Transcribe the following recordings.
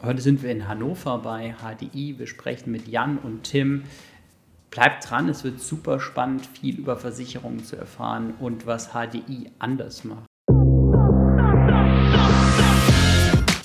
Heute sind wir in Hannover bei HDI. Wir sprechen mit Jan und Tim. Bleibt dran, es wird super spannend, viel über Versicherungen zu erfahren und was HDI anders macht.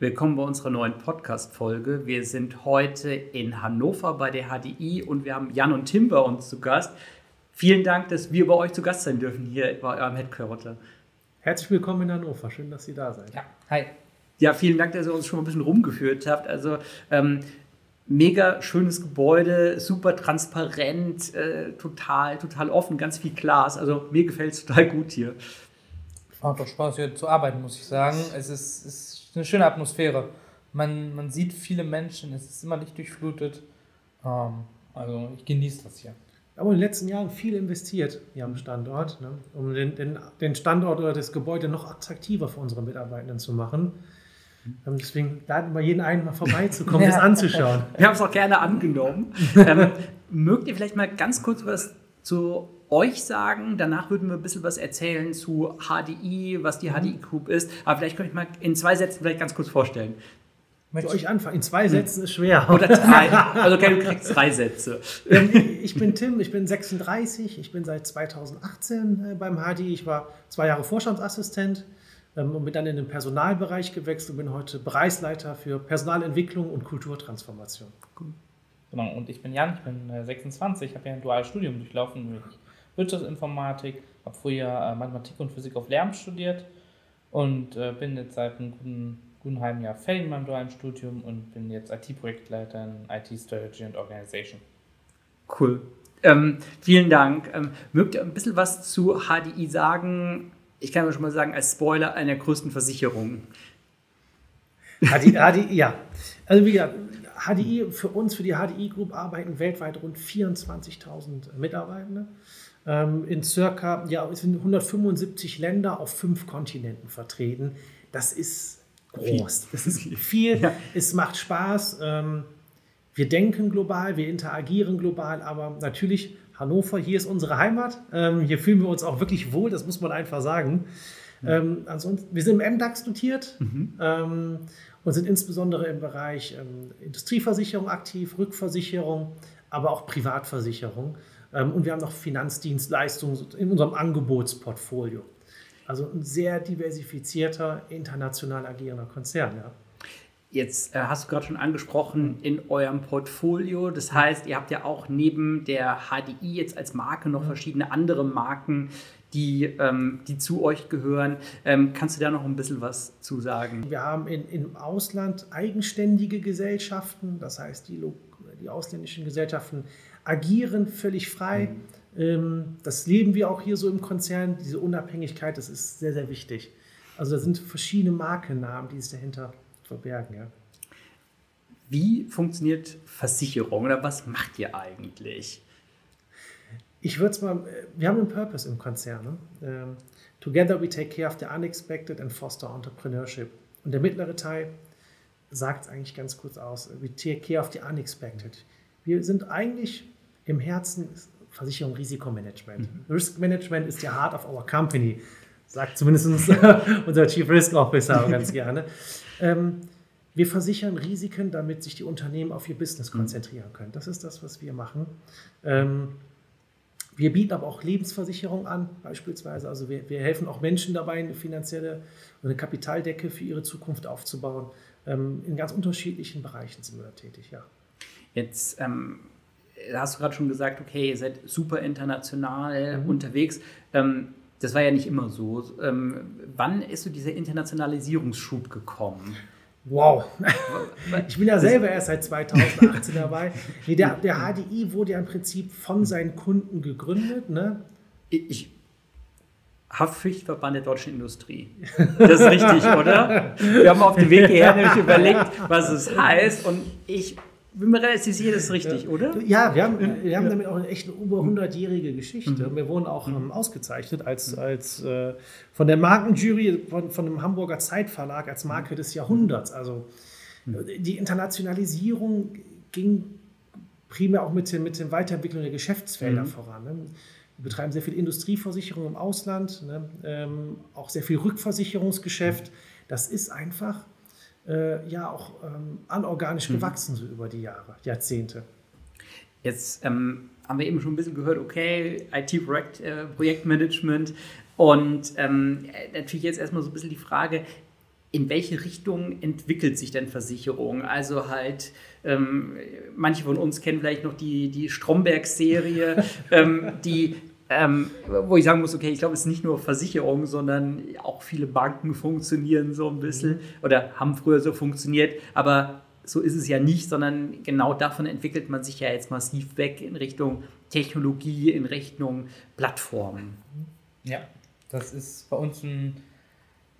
Willkommen bei unserer neuen Podcast-Folge. Wir sind heute in Hannover bei der HDI und wir haben Jan und Tim bei uns zu Gast. Vielen Dank, dass wir bei euch zu Gast sein dürfen hier bei eurem Headquarter. Herzlich willkommen in Hannover. Schön, dass ihr da seid. Ja, hi. Ja, vielen Dank, dass ihr uns schon mal ein bisschen rumgeführt habt. Also ähm, mega schönes Gebäude, super transparent, äh, total, total offen, ganz viel Glas. Also mir gefällt es total gut hier. Macht doch Spaß hier zu arbeiten, muss ich sagen. Es ist, ist eine schöne Atmosphäre. Man, man sieht viele Menschen, es ist immer nicht durchflutet. Ähm, also ich genieße das hier. Aber in den letzten Jahren viel investiert hier am Standort, ne, um den, den, den, Standort oder das Gebäude noch attraktiver für unsere Mitarbeitenden zu machen. Ähm, deswegen laden wir jeden ein, mal vorbeizukommen, ja. das anzuschauen. Wir haben es auch gerne angenommen. ähm, mögt ihr vielleicht mal ganz kurz was zu euch sagen. Danach würden wir ein bisschen was erzählen zu HDI, was die HDI Group ist. Aber vielleicht könnte ich mal in zwei Sätzen vielleicht ganz kurz vorstellen. Möchte ich anfangen? In zwei Sätzen ist schwer. Oder drei. Also okay, du kriegst drei Sätze. Ähm, ich bin Tim, ich bin 36, ich bin seit 2018 äh, beim HDI. Ich war zwei Jahre Vorstandsassistent ähm, und bin dann in den Personalbereich gewechselt und bin heute Bereichsleiter für Personalentwicklung und Kulturtransformation. Genau, und ich bin Jan, ich bin 26, äh, habe ja ein duales Studium durchlaufen mit Wirtschaftsinformatik, habe früher äh, Mathematik und Physik auf Lehramt studiert und äh, bin jetzt seit einem guten, guten halben Jahr fertig mit meinem dualen Studium und bin jetzt IT-Projektleiter in IT Strategy and Organization. Cool. Ähm, vielen Dank. Ähm, mögt ihr ein bisschen was zu HDI sagen? Ich kann mir schon mal sagen, als Spoiler einer der größten Versicherungen. HDI, HDI, ja. Also wie gesagt, HDI, für uns, für die HDI Group arbeiten weltweit rund 24.000 Mitarbeitende in circa, ja, es sind 175 Länder auf fünf Kontinenten vertreten. Das ist groß. Das ist viel. Ja. Es macht Spaß. Ähm, wir denken global, wir interagieren global, aber natürlich Hannover, hier ist unsere Heimat. Ähm, hier fühlen wir uns auch wirklich wohl, das muss man einfach sagen. Ähm, ansonsten, wir sind im MDAX dotiert mhm. ähm, und sind insbesondere im Bereich ähm, Industrieversicherung aktiv, Rückversicherung, aber auch Privatversicherung. Ähm, und wir haben noch Finanzdienstleistungen in unserem Angebotsportfolio. Also ein sehr diversifizierter, international agierender Konzern. Ja. Jetzt äh, hast du gerade schon angesprochen, in eurem Portfolio. Das heißt, ihr habt ja auch neben der HDI jetzt als Marke noch verschiedene andere Marken, die, ähm, die zu euch gehören. Ähm, kannst du da noch ein bisschen was zu sagen? Wir haben in, im Ausland eigenständige Gesellschaften, das heißt, die, die ausländischen Gesellschaften agieren völlig frei. Mhm. Ähm, das leben wir auch hier so im Konzern. Diese Unabhängigkeit, das ist sehr, sehr wichtig. Also da sind verschiedene Markennamen, die sich dahinter verbergen. Ja. Wie funktioniert Versicherung oder was macht ihr eigentlich? Ich würde es mal, wir haben einen Purpose im Konzern. Ne? Ähm, Together we take care of the unexpected and foster entrepreneurship. Und der mittlere Teil sagt es eigentlich ganz kurz aus. We take care of the unexpected. Wir sind eigentlich im Herzen Versicherung Risikomanagement. Mhm. Risk Management ist der Heart of our company, sagt zumindest unser Chief Risk Officer ganz gerne. Ähm, wir versichern Risiken, damit sich die Unternehmen auf ihr Business mhm. konzentrieren können. Das ist das, was wir machen. Ähm, wir bieten aber auch Lebensversicherung an, beispielsweise. Also wir, wir, helfen auch Menschen dabei, eine finanzielle eine Kapitaldecke für ihre Zukunft aufzubauen. Ähm, in ganz unterschiedlichen Bereichen sind wir da tätig, ja. Jetzt ähm, hast du gerade schon gesagt, okay, ihr seid super international mhm. unterwegs. Ähm, das war ja nicht immer so. Ähm, wann ist so dieser Internationalisierungsschub gekommen? Wow. Ich bin ja selber erst seit 2018 dabei. Nee, der, der HDI wurde ja im Prinzip von seinen Kunden gegründet. Ne? Ich, Haftpflichtverband der deutschen Industrie. Das ist richtig, oder? Wir haben auf dem Weg hierher nämlich überlegt, was es heißt. Und ich bin mir relativ sicher, das ist richtig, ja. oder? Ja, wir haben, wir haben damit auch eine echt über 100-jährige Geschichte. Mhm. Wir wurden auch ähm, ausgezeichnet als, als äh, von der Markenjury von, von dem Hamburger Zeitverlag als Marke des Jahrhunderts. Also die Internationalisierung ging primär auch mit, den, mit der Weiterentwicklung der Geschäftsfelder mhm. voran. Ne? Wir betreiben sehr viel Industrieversicherung im Ausland, ne? ähm, auch sehr viel Rückversicherungsgeschäft. Das ist einfach äh, ja auch ähm, anorganisch mhm. gewachsen so über die Jahre, Jahrzehnte. Jetzt ähm, haben wir eben schon ein bisschen gehört, okay, IT-Projektmanagement äh, und ähm, natürlich jetzt erstmal so ein bisschen die Frage, in welche Richtung entwickelt sich denn Versicherung? Also halt, ähm, manche von uns kennen vielleicht noch die, die Stromberg-Serie, ähm, die ähm, wo ich sagen muss, okay, ich glaube, es ist nicht nur Versicherung, sondern auch viele Banken funktionieren so ein bisschen mhm. oder haben früher so funktioniert, aber so ist es ja nicht, sondern genau davon entwickelt man sich ja jetzt massiv weg in Richtung Technologie, in Richtung Plattformen. Ja, das ist bei uns ein ein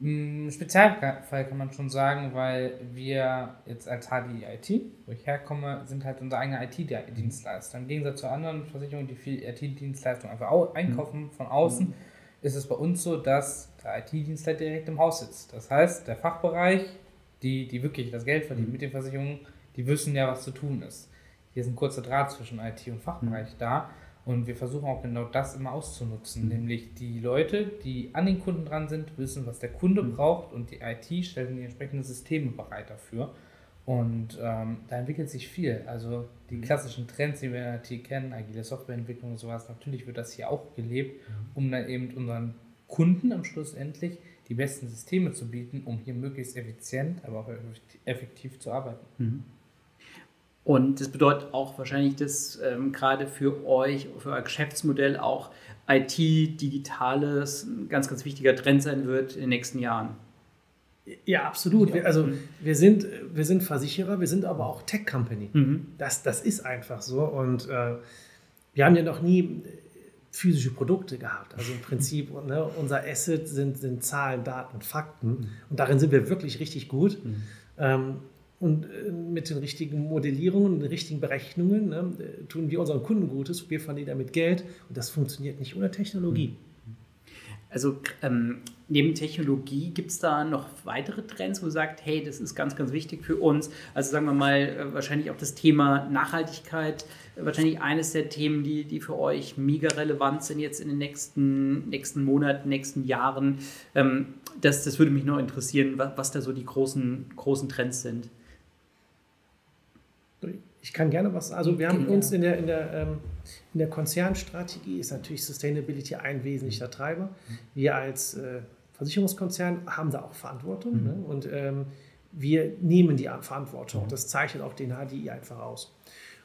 Spezialfall kann man schon sagen, weil wir jetzt als HDI IT, wo ich herkomme, sind halt unser eigener IT-Dienstleister. Im Gegensatz zu anderen Versicherungen, die viel IT-Dienstleistung einfach einkaufen von außen, ist es bei uns so, dass der IT-Dienstleister direkt im Haus sitzt. Das heißt, der Fachbereich, die, die wirklich das Geld verdienen mit den Versicherungen, die wissen ja, was zu tun ist. Hier ist ein kurzer Draht zwischen IT und Fachbereich mhm. da und wir versuchen auch genau das immer auszunutzen, mhm. nämlich die Leute, die an den Kunden dran sind, wissen, was der Kunde mhm. braucht und die IT stellt die entsprechenden Systeme bereit dafür. Und ähm, da entwickelt sich viel. Also die mhm. klassischen Trends, die wir in der IT kennen, agile Softwareentwicklung und sowas, natürlich wird das hier auch gelebt, mhm. um dann eben unseren Kunden am Schluss endlich die besten Systeme zu bieten, um hier möglichst effizient, aber auch effektiv zu arbeiten. Mhm. Und das bedeutet auch wahrscheinlich, dass ähm, gerade für euch, für euer Geschäftsmodell auch IT, Digitales ein ganz, ganz wichtiger Trend sein wird in den nächsten Jahren. Ja, absolut. Wir, also wir sind, wir sind Versicherer, wir sind aber auch Tech-Company. Mhm. Das, das ist einfach so. Und äh, wir haben ja noch nie physische Produkte gehabt. Also im Prinzip, ne, unser Asset sind, sind Zahlen, Daten, Fakten. Mhm. Und darin sind wir wirklich richtig gut. Mhm. Ähm, und äh, mit den richtigen Modellierungen, den richtigen Berechnungen ne, äh, tun wir unseren Kunden Gutes, wir verdienen damit Geld und das funktioniert nicht ohne Technologie. Also ähm, neben Technologie gibt es da noch weitere Trends, wo ihr sagt, hey, das ist ganz, ganz wichtig für uns. Also sagen wir mal, äh, wahrscheinlich auch das Thema Nachhaltigkeit, wahrscheinlich eines der Themen, die, die für euch mega relevant sind jetzt in den nächsten, nächsten Monaten, nächsten Jahren. Ähm, das, das würde mich noch interessieren, was, was da so die großen, großen Trends sind. Ich kann gerne was. Also wir haben uns in der, in der, ähm, in der Konzernstrategie ist natürlich Sustainability ein wesentlicher Treiber. Wir als äh, Versicherungskonzern haben da auch Verantwortung mhm. ne? und ähm, wir nehmen die Verantwortung. Mhm. Das zeichnet auch den HDI einfach aus.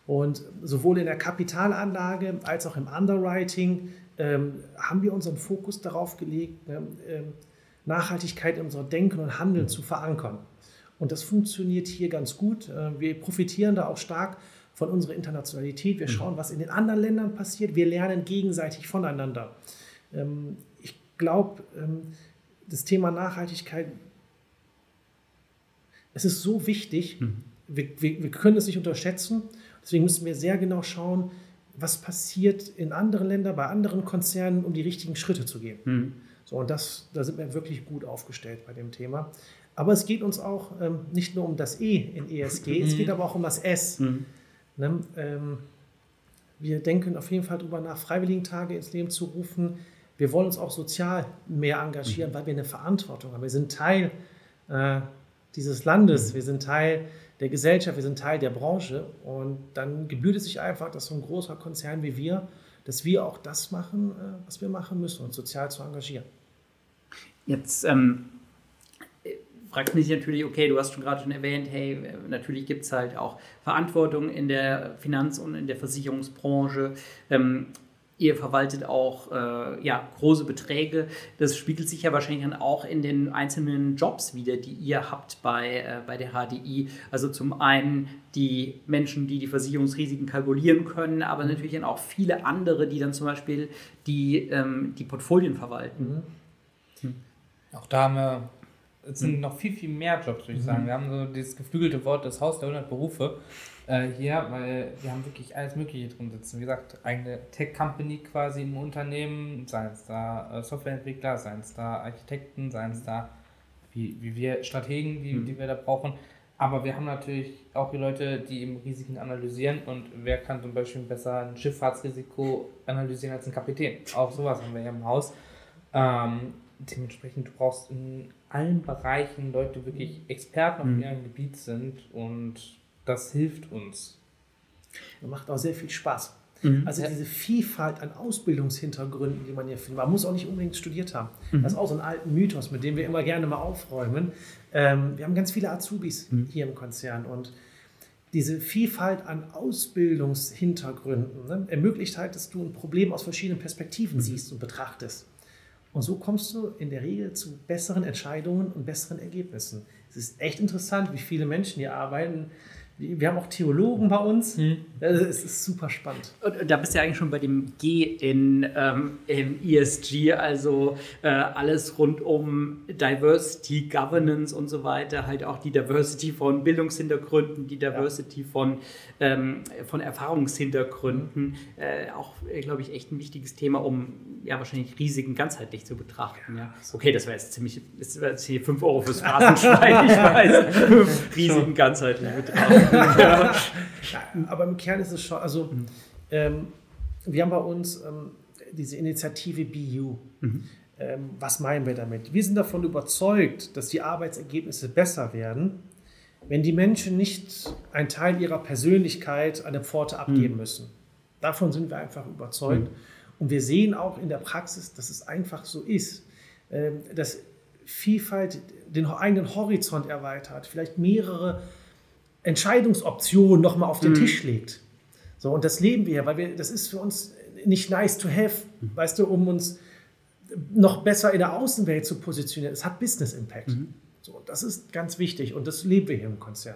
Und sowohl in der Kapitalanlage als auch im Underwriting ähm, haben wir unseren Fokus darauf gelegt, ne, ähm, Nachhaltigkeit in unser Denken und Handeln zu verankern. Und das funktioniert hier ganz gut. Äh, wir profitieren da auch stark von unserer Internationalität. Wir mhm. schauen, was in den anderen Ländern passiert. Wir lernen gegenseitig voneinander. Ähm, ich glaube, ähm, das Thema Nachhaltigkeit, es ist so wichtig. Mhm. Wir, wir, wir können es nicht unterschätzen. Deswegen müssen wir sehr genau schauen, was passiert in anderen Ländern, bei anderen Konzernen, um die richtigen Schritte zu gehen. Mhm. So, und das, da sind wir wirklich gut aufgestellt bei dem Thema. Aber es geht uns auch ähm, nicht nur um das E in ESG, mhm. es geht aber auch um das S. Mhm. Ne? Ähm, wir denken auf jeden Fall darüber nach, Freiwilligentage ins Leben zu rufen. Wir wollen uns auch sozial mehr engagieren, mhm. weil wir eine Verantwortung haben. Wir sind Teil äh, dieses Landes, mhm. wir sind Teil der Gesellschaft, wir sind Teil der Branche. Und dann gebührt es sich einfach, dass so ein großer Konzern wie wir, dass wir auch das machen, äh, was wir machen müssen, uns sozial zu engagieren. Jetzt ähm fragt mich natürlich, okay, du hast schon gerade schon erwähnt, hey, natürlich gibt es halt auch Verantwortung in der Finanz- und in der Versicherungsbranche. Ähm, ihr verwaltet auch äh, ja, große Beträge. Das spiegelt sich ja wahrscheinlich dann auch in den einzelnen Jobs wieder, die ihr habt bei, äh, bei der HDI. Also zum einen die Menschen, die die Versicherungsrisiken kalkulieren können, aber natürlich dann auch viele andere, die dann zum Beispiel die, ähm, die Portfolien verwalten. Mhm. Auch da haben wir es sind mhm. noch viel, viel mehr Jobs, würde ich sagen. Wir haben so dieses geflügelte Wort, das Haus der 100 Berufe äh, hier, weil wir haben wirklich alles Mögliche drin sitzen. Wie gesagt, eine Tech-Company quasi im Unternehmen, seien es da äh, Softwareentwickler, seien es da Architekten, seien es da wie, wie wir Strategen, die, mhm. die wir da brauchen. Aber wir haben natürlich auch die Leute, die eben Risiken analysieren und wer kann zum Beispiel besser ein Schifffahrtsrisiko analysieren als ein Kapitän. Auch sowas haben wir hier im Haus. Ähm, dementsprechend, du brauchst in allen Bereichen Leute, wirklich Experten auf mhm. ihrem Gebiet sind und das hilft uns. Das macht auch sehr viel Spaß. Mhm. Also diese Vielfalt an Ausbildungshintergründen, die man hier findet. Man muss auch nicht unbedingt studiert haben. Mhm. Das ist auch so ein alter Mythos, mit dem wir immer gerne mal aufräumen. Ähm, wir haben ganz viele Azubis mhm. hier im Konzern und diese Vielfalt an Ausbildungshintergründen ne, ermöglicht halt, dass du ein Problem aus verschiedenen Perspektiven mhm. siehst und betrachtest. Und so kommst du in der Regel zu besseren Entscheidungen und besseren Ergebnissen. Es ist echt interessant, wie viele Menschen hier arbeiten, wir haben auch Theologen bei uns. Hm. Also es ist super spannend. Und da bist du ja eigentlich schon bei dem G in ähm, im ESG, also äh, alles rund um Diversity, Governance und so weiter. Halt auch die Diversity von Bildungshintergründen, die Diversity ja. von, ähm, von Erfahrungshintergründen. Äh, auch, äh, glaube ich, echt ein wichtiges Thema, um ja wahrscheinlich Risiken ganzheitlich zu betrachten. Ja. Okay, das war jetzt ziemlich, das war jetzt hier 5 Euro fürs Phrasenschwein, ich weiß. Risiken ganzheitlich betrachten ja. Aber im Kern ist es schon, also ähm, wir haben bei uns ähm, diese Initiative BU. Mhm. Ähm, was meinen wir damit? Wir sind davon überzeugt, dass die Arbeitsergebnisse besser werden, wenn die Menschen nicht einen Teil ihrer Persönlichkeit an der Pforte abgeben mhm. müssen. Davon sind wir einfach überzeugt. Mhm. Und wir sehen auch in der Praxis, dass es einfach so ist, ähm, dass Vielfalt den eigenen Horizont erweitert, vielleicht mehrere Entscheidungsoption nochmal auf den mhm. Tisch legt. So, und das leben wir, weil wir, das ist für uns nicht nice to have, mhm. weißt du, um uns noch besser in der Außenwelt zu positionieren. Es hat Business Impact. Mhm. So, das ist ganz wichtig und das leben wir hier im Konzern.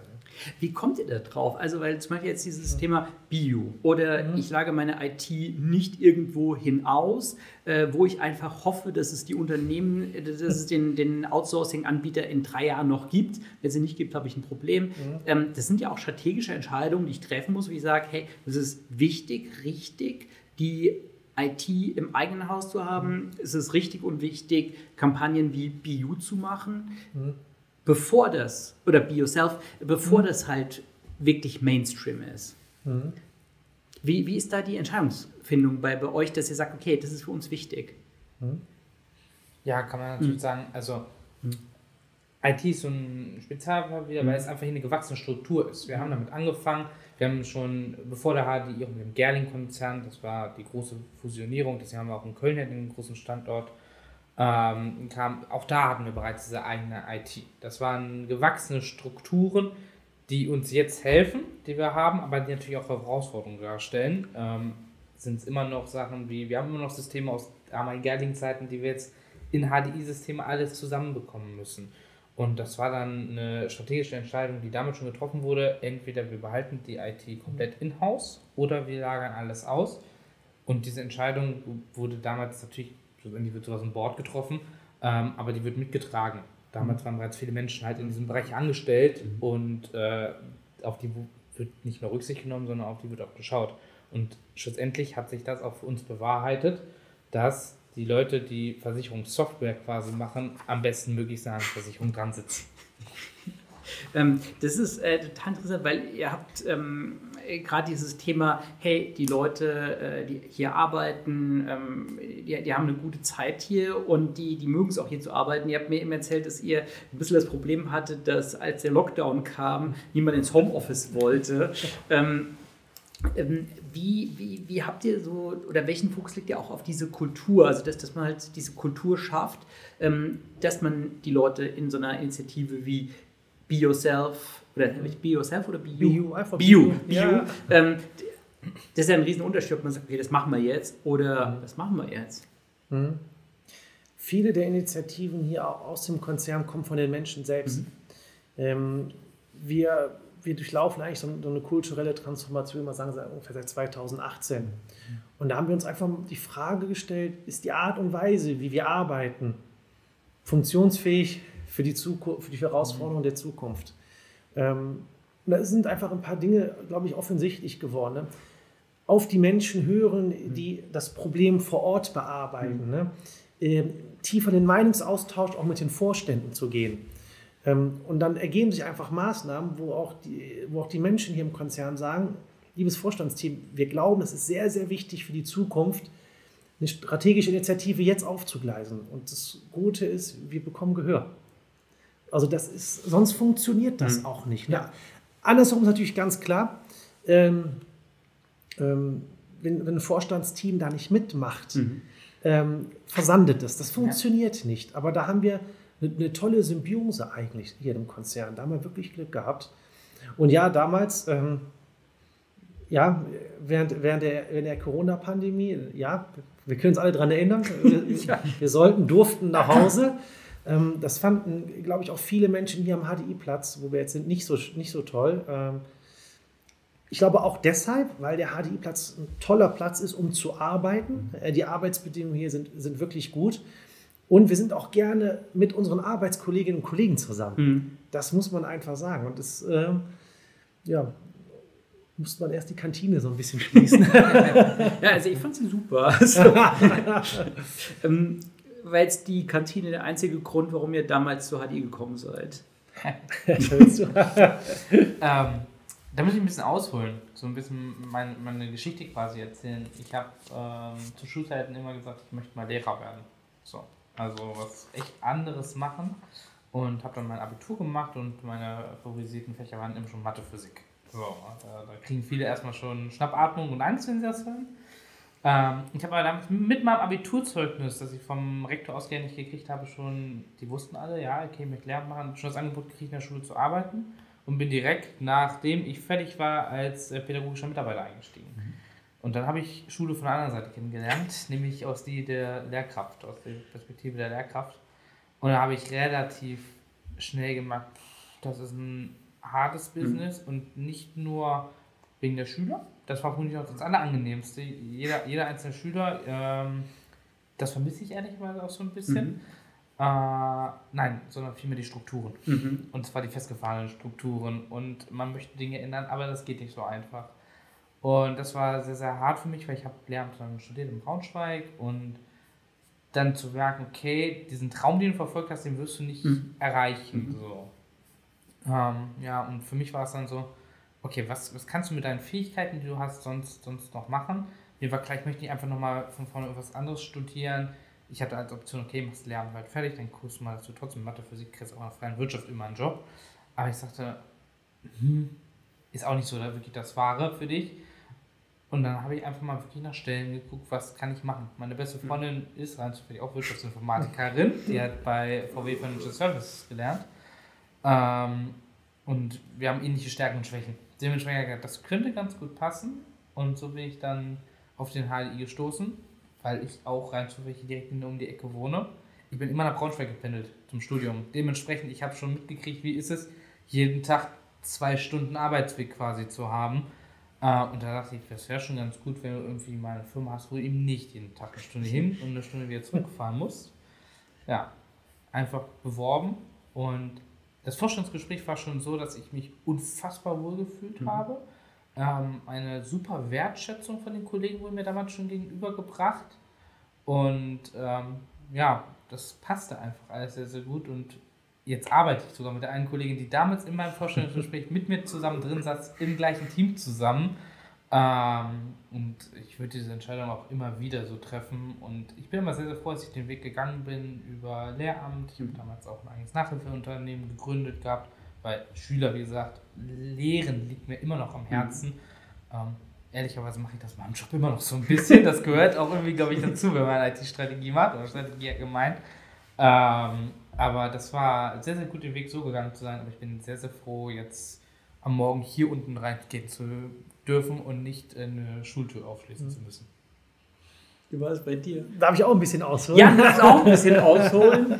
Wie kommt ihr da drauf? Also, weil zum Beispiel jetzt dieses. Thema Bio oder mhm. ich lage meine IT nicht irgendwo hinaus, äh, wo ich einfach hoffe, dass es die Unternehmen, dass es den, den Outsourcing-Anbieter in drei Jahren noch gibt. Wenn es sie nicht gibt, habe ich ein Problem. Mhm. Ähm, das sind ja auch strategische Entscheidungen, die ich treffen muss, wo ich sage, hey, das ist wichtig, richtig, die IT im eigenen Haus zu haben. Mhm. Es ist richtig und wichtig, Kampagnen wie BU zu machen. Mhm bevor das, oder Be Yourself, bevor mhm. das halt wirklich Mainstream ist. Mhm. Wie, wie ist da die Entscheidungsfindung bei, bei euch, dass ihr sagt, okay, das ist für uns wichtig? Mhm. Ja, kann man natürlich mhm. sagen, also mhm. IT ist so ein Spezialfall wieder, weil mhm. es einfach hier eine gewachsene Struktur ist. Wir haben damit angefangen, wir haben schon, bevor der HDI auch mit dem Gerling-Konzern, das war die große Fusionierung, deswegen haben wir auch in Köln einen großen Standort, ähm, kam, auch da hatten wir bereits diese eigene IT. Das waren gewachsene Strukturen, die uns jetzt helfen, die wir haben, aber die natürlich auch Herausforderungen darstellen. Ähm, sind es immer noch Sachen wie, wir haben immer noch Systeme aus damaligen Gerling-Zeiten, die wir jetzt in HDI-Systeme alles zusammenbekommen müssen. Und das war dann eine strategische Entscheidung, die damit schon getroffen wurde. Entweder wir behalten die IT komplett in-house oder wir lagern alles aus. Und diese Entscheidung wurde damals natürlich schlussendlich wird sowas an Bord getroffen, ähm, aber die wird mitgetragen. Damals mhm. waren bereits viele Menschen halt in diesem Bereich angestellt mhm. und äh, auf die wird nicht nur Rücksicht genommen, sondern auf die wird auch geschaut. Und schlussendlich hat sich das auch für uns bewahrheitet, dass die Leute, die Versicherungssoftware quasi machen, am besten möglichst an der Versicherung dran sitzen. Ähm, das ist äh, total interessant, weil ihr habt ähm, gerade dieses Thema, hey, die Leute, äh, die hier arbeiten, ähm, die, die, haben eine gute Zeit hier und die, die mögen es auch hier zu arbeiten. Ihr habt mir immer erzählt, dass ihr ein bisschen das Problem hattet, dass als der Lockdown kam, niemand ins Homeoffice wollte. Ähm, ähm, wie, wie, wie habt ihr so, oder welchen Fokus liegt ihr auch auf diese Kultur? Also, dass, dass man halt diese Kultur schafft, ähm, dass man die Leute in so einer Initiative wie Be Yourself oder Be Yourself oder Be You? Be einfach Be You. Be ja. Ähm, das ist ja ein riesen Unterschied, ob man sagt, okay, das machen wir jetzt oder mhm. das machen wir jetzt. Mhm. Viele der Initiativen hier aus dem Konzern kommen von den Menschen selbst. Mhm. Ähm, wir, wir durchlaufen eigentlich so, eine kulturelle Transformation, man sagen, ungefähr seit 2018. Und da haben wir uns einfach die Frage gestellt, ist die Art und Weise, wie wir arbeiten, funktionsfähig für die, Zukunft, für die Herausforderungen der Zukunft. Ähm, und da sind einfach ein paar Dinge, glaube ich, offensichtlich geworden. Ne? Auf die Menschen hören, die das Problem vor Ort bearbeiten. Mhm. Ne? Ähm, tiefer in den Meinungsaustausch auch mit den Vorständen zu gehen. Ähm, und dann ergeben sich einfach Maßnahmen, wo auch, die, wo auch die Menschen hier im Konzern sagen, liebes Vorstandsteam, wir glauben, es ist sehr, sehr wichtig für die Zukunft, eine strategische Initiative jetzt aufzugleisen. Und das Gute ist, wir bekommen Gehör. Also das ist, sonst funktioniert das mhm. auch nicht. Ne? Ja. Andersrum ist natürlich ganz klar, ähm, ähm, wenn, wenn, ein Vorstandsteam da nicht mitmacht, mhm. ähm, versandet es. Das funktioniert ja. nicht. Aber da haben wir eine, eine, tolle Symbiose eigentlich hier im Konzern. Da haben wir wirklich Glück gehabt. Und ja, damals, ähm, ja, während, während der, während der Corona-Pandemie, ja, wir können uns alle daran erinnern, wir, ja. wir sollten, durften nach Hause. Ähm, das fanden, glaube ich, auch viele Menschen hier am HDI-Platz, wo wir jetzt sind, nicht so, nicht so toll. Ähm, ich glaube auch deshalb, weil der HDI-Platz ein toller Platz ist, um zu arbeiten. Äh, die Arbeitsbedingungen hier sind, sind wirklich gut. Und wir sind auch gerne mit unseren Arbeitskolleginnen und Kollegen zusammen. Mhm. Das muss man einfach sagen. Und das, äh, ja, musste man erst die Kantine so ein bisschen schließen. ja, also ich fand sie super. Ähm, war jetzt die Kantine der einzige Grund, warum ihr damals zu HDI gekommen seid? ähm, da muss ich ein bisschen ausholen, so ein bisschen mein, meine Geschichte quasi erzählen. Ich habe ähm, zu Schulzeiten immer gesagt, ich möchte mal Lehrer werden. So, also was echt anderes machen und habe dann mein Abitur gemacht und meine favorisierten Fächer waren immer schon Mathe, Physik. So, da, da kriegen viele erstmal schon Schnappatmung und Angst, wenn sie das hören. Ähm, ich habe aber damals mit meinem Abiturzeugnis, das ich vom Rektor ausgehend gekriegt habe, schon, die wussten alle, ja, okay, mit Lehramt machen, schon das Angebot gekriegt, in der Schule zu arbeiten und bin direkt, nachdem ich fertig war, als äh, pädagogischer Mitarbeiter eingestiegen. Mhm. Und dann habe ich Schule von der anderen Seite kennengelernt, nämlich aus die der Lehrkraft, aus der Perspektive der Lehrkraft. Und da habe ich relativ schnell gemacht, das ist ein hartes mhm. Business mhm. und nicht nur wegen der Schüler. Das war für mich auch das Allerangenehmste. Jeder, jeder einzelne Schüler, ähm, das vermisse ich ehrlicherweise auch so ein bisschen. Mhm. Äh, nein, sondern vielmehr die Strukturen. Mhm. Und zwar die festgefahrenen Strukturen. Und man möchte Dinge ändern, aber das geht nicht so einfach. Und das war sehr, sehr hart für mich, weil ich habe Lehramt dann studiert in Braunschweig und dann zu merken, okay, diesen Traum, den du verfolgt hast, den wirst du nicht mhm. erreichen. Mhm. So. Ähm, ja, und für mich war es dann so, okay, was, was kannst du mit deinen Fähigkeiten, die du hast, sonst, sonst noch machen? Mir war klar, ich möchte nicht einfach nochmal von vorne irgendwas anderes studieren. Ich hatte als Option, okay, machst Lernen bald fertig, dann guckst du mal, dass du trotzdem Mathe, Physik kriegst, auch in der freien Wirtschaft immer einen Job. Aber ich sagte, hm, ist auch nicht so da wirklich das Wahre für dich. Und dann habe ich einfach mal wirklich nach Stellen geguckt, was kann ich machen. Meine beste hm. Freundin ist rein zufällig auch Wirtschaftsinformatikerin. Die hat bei VW Financial Services gelernt. Ähm, und wir haben ähnliche Stärken und Schwächen. Dementsprechend gedacht, das könnte ganz gut passen. Und so bin ich dann auf den HLI gestoßen, weil ich auch rein zufällig direkt um die Ecke wohne. Ich bin immer nach Braunschweig gependelt zum Studium. Dementsprechend, ich habe schon mitgekriegt, wie ist es, jeden Tag zwei Stunden Arbeitsweg quasi zu haben. Äh, und da dachte ich, das wäre schon ganz gut, wenn du irgendwie mal eine Firma hast, wo du eben nicht jeden Tag eine Stunde hin und eine Stunde wieder zurückfahren musst. Ja, einfach beworben und das Vorstandsgespräch war schon so, dass ich mich unfassbar wohl gefühlt mhm. habe. Ähm, eine super Wertschätzung von den Kollegen wurde mir damals schon gegenübergebracht. Und ähm, ja, das passte einfach alles sehr, sehr gut. Und jetzt arbeite ich sogar mit der einen Kollegin, die damals in meinem Vorstellungsgespräch mit mir zusammen drin saß, im gleichen Team zusammen. Ähm, und ich würde diese Entscheidung auch immer wieder so treffen. Und ich bin immer sehr, sehr froh, dass ich den Weg gegangen bin über Lehramt. Ich habe damals auch ein eigenes Nachhilfeunternehmen gegründet gehabt, weil Schüler, wie gesagt, Lehren liegt mir immer noch am Herzen. Ähm, ehrlicherweise mache ich das beim Job immer noch so ein bisschen. Das gehört auch irgendwie, glaube ich, dazu, wenn man IT-Strategie macht oder Strategie gemeint. Ähm, aber das war sehr, sehr gut, den Weg so gegangen zu sein. Aber ich bin sehr, sehr froh, jetzt am Morgen hier unten reingehen zu dürfen und nicht eine Schultür aufschließen mhm. zu müssen. Wie war es bei dir? Darf ich auch ein bisschen ausholen? Ja, du darfst auch ein bisschen ausholen.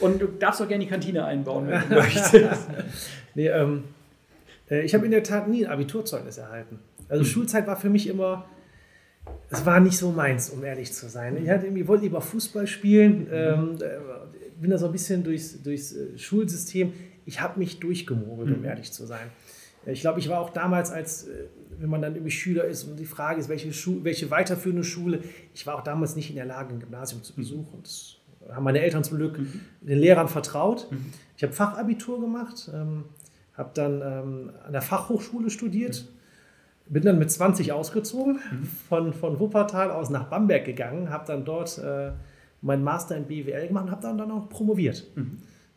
Und du darfst auch gerne die Kantine einbauen, wenn du möchtest. nee, ähm, äh, ich habe in der Tat nie ein Abiturzeugnis erhalten. Also mhm. Schulzeit war für mich immer, es war nicht so meins, um ehrlich zu sein. Ich hatte irgendwie, wollte lieber Fußball spielen. Mhm. Ähm, bin da so ein bisschen durchs, durchs äh, Schulsystem. Ich habe mich durchgemogelt, um Mhm. ehrlich zu sein. Ich glaube, ich war auch damals, als äh, wenn man dann irgendwie Schüler ist und die Frage ist, welche, Schu welche weiterführende Schule, ich war auch damals nicht in der Lage, ein Gymnasium zu besuchen. Das haben meine Eltern zum Glück den Lehrern vertraut. Ich habe Fachabitur gemacht, ähm, habe dann ähm, an der Fachhochschule studiert, bin dann mit 20 ausgezogen, von, von Wuppertal aus nach Bamberg gegangen, habe dann dort äh, meinen Master in BWL gemacht und habe dann, dann auch promoviert.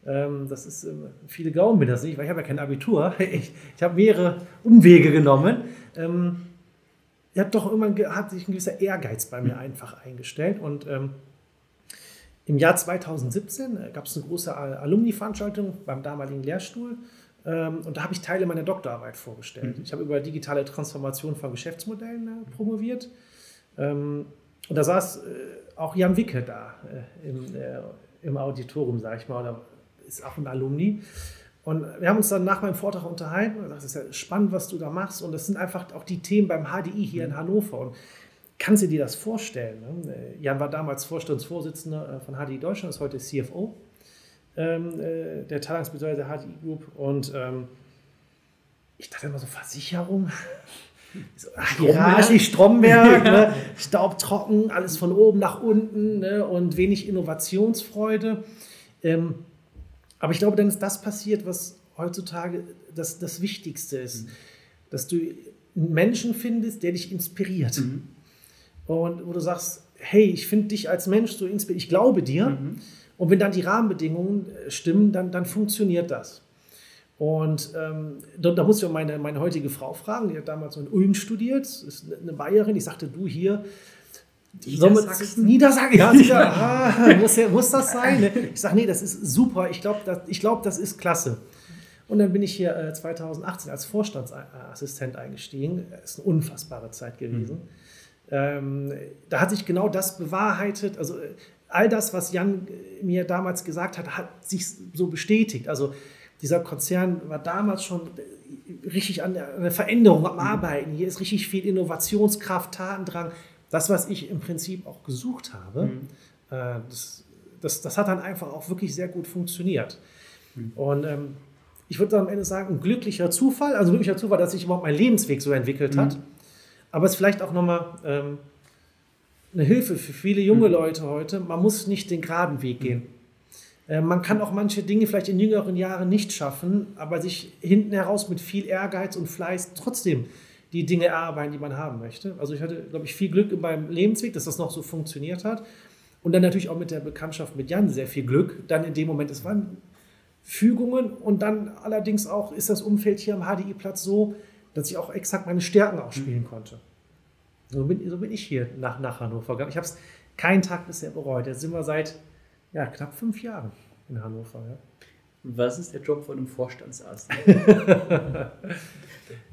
Ähm, das ist, ähm, viele glauben mir das nicht, weil ich habe ja kein Abitur. Ich, ich habe mehrere Umwege genommen. Ähm, ich hab doch irgendwann ge- hat sich ein gewisser Ehrgeiz bei mir einfach eingestellt und ähm, im Jahr 2017 äh, gab es eine große Al- Alumni-Veranstaltung beim damaligen Lehrstuhl ähm, und da habe ich Teile meiner Doktorarbeit vorgestellt. Ich habe über digitale Transformation von Geschäftsmodellen äh, promoviert ähm, und da saß äh, auch Jan Wicke da äh, im, im Auditorium, sage ich mal, oder ist auch ein Alumni. Und wir haben uns dann nach meinem Vortrag unterhalten und gesagt, das ist ja spannend, was du da machst. Und das sind einfach auch die Themen beim HDI hier in Hannover. Und kannst du dir das vorstellen? Ne? Jan war damals Vorstandsvorsitzender äh, von HDI Deutschland, ist heute CFO ähm, äh, der Teilungsbetreiber der HDI Group. Und ähm, ich dachte immer so, Versicherung? So, ach, hierarchisch, Stromberg, ne? staubtrocken, alles von oben nach unten ne? und wenig Innovationsfreude. Ähm, aber ich glaube, dann ist das passiert, was heutzutage das, das Wichtigste ist. Dass du einen Menschen findest, der dich inspiriert. Und wo du sagst, hey, ich finde dich als Mensch so inspiriert, ich glaube dir. Und wenn dann die Rahmenbedingungen äh, stimmen, dann, dann funktioniert das. Und ähm, da, da muss ich meine, meine heutige Frau fragen, die hat damals in Ulm studiert, ist eine Bayerin. Ich sagte, du hier, Niedersachsen? Niedersachsen, ja, sicher, ah, muss, ja- muss das sein? Ne? Ich sage, nee, das ist super, ich glaube, das, ich glaub, das ist klasse. Und dann bin ich hier äh, 2018 als Vorstandsassistent eingestiegen. Das ist eine unfassbare Zeit gewesen. Ähm, da hat sich genau das bewahrheitet. Also äh, all das, was Jan äh, mir damals gesagt hat, hat sich so bestätigt. Also dieser Konzern war damals schon äh, richtig an der, an der Veränderung am Arbeiten. Hier ist richtig viel Innovationskraft, Tatendrang. Das, was ich im Prinzip auch gesucht habe, äh, das, das, das hat dann einfach auch wirklich sehr gut funktioniert. Und ähm, ich würde am Ende sagen, ein glücklicher Zufall, also ein glücklicher Zufall, dass sich überhaupt mein Lebensweg so entwickelt hat. Aber es ist vielleicht auch nochmal ähm, eine Hilfe für viele junge Leute heute. Man muss nicht den geraden Weg gehen. Äh, man kann auch manche Dinge vielleicht in jüngeren Jahren nicht schaffen, aber sich hinten heraus mit viel Ehrgeiz und Fleiß trotzdem die Dinge erarbeiten, die man haben möchte. Also ich hatte, glaube ich, viel Glück in meinem Lebensweg, dass das noch so funktioniert hat. Und dann natürlich auch mit der Bekanntschaft mit Jan sehr viel Glück. Dann in dem Moment, es waren Fügungen und dann allerdings auch ist das Umfeld hier am HDI-Platz so, dass ich auch exakt meine Stärken ausspielen konnte. So bin, so bin ich hier nach, nach Hannover gegangen. Ich habe es keinen Tag bisher bereut. Jetzt sind wir seit ja, knapp fünf Jahren in Hannover. Ja. Was ist der Job von einem Vorstandsarzt?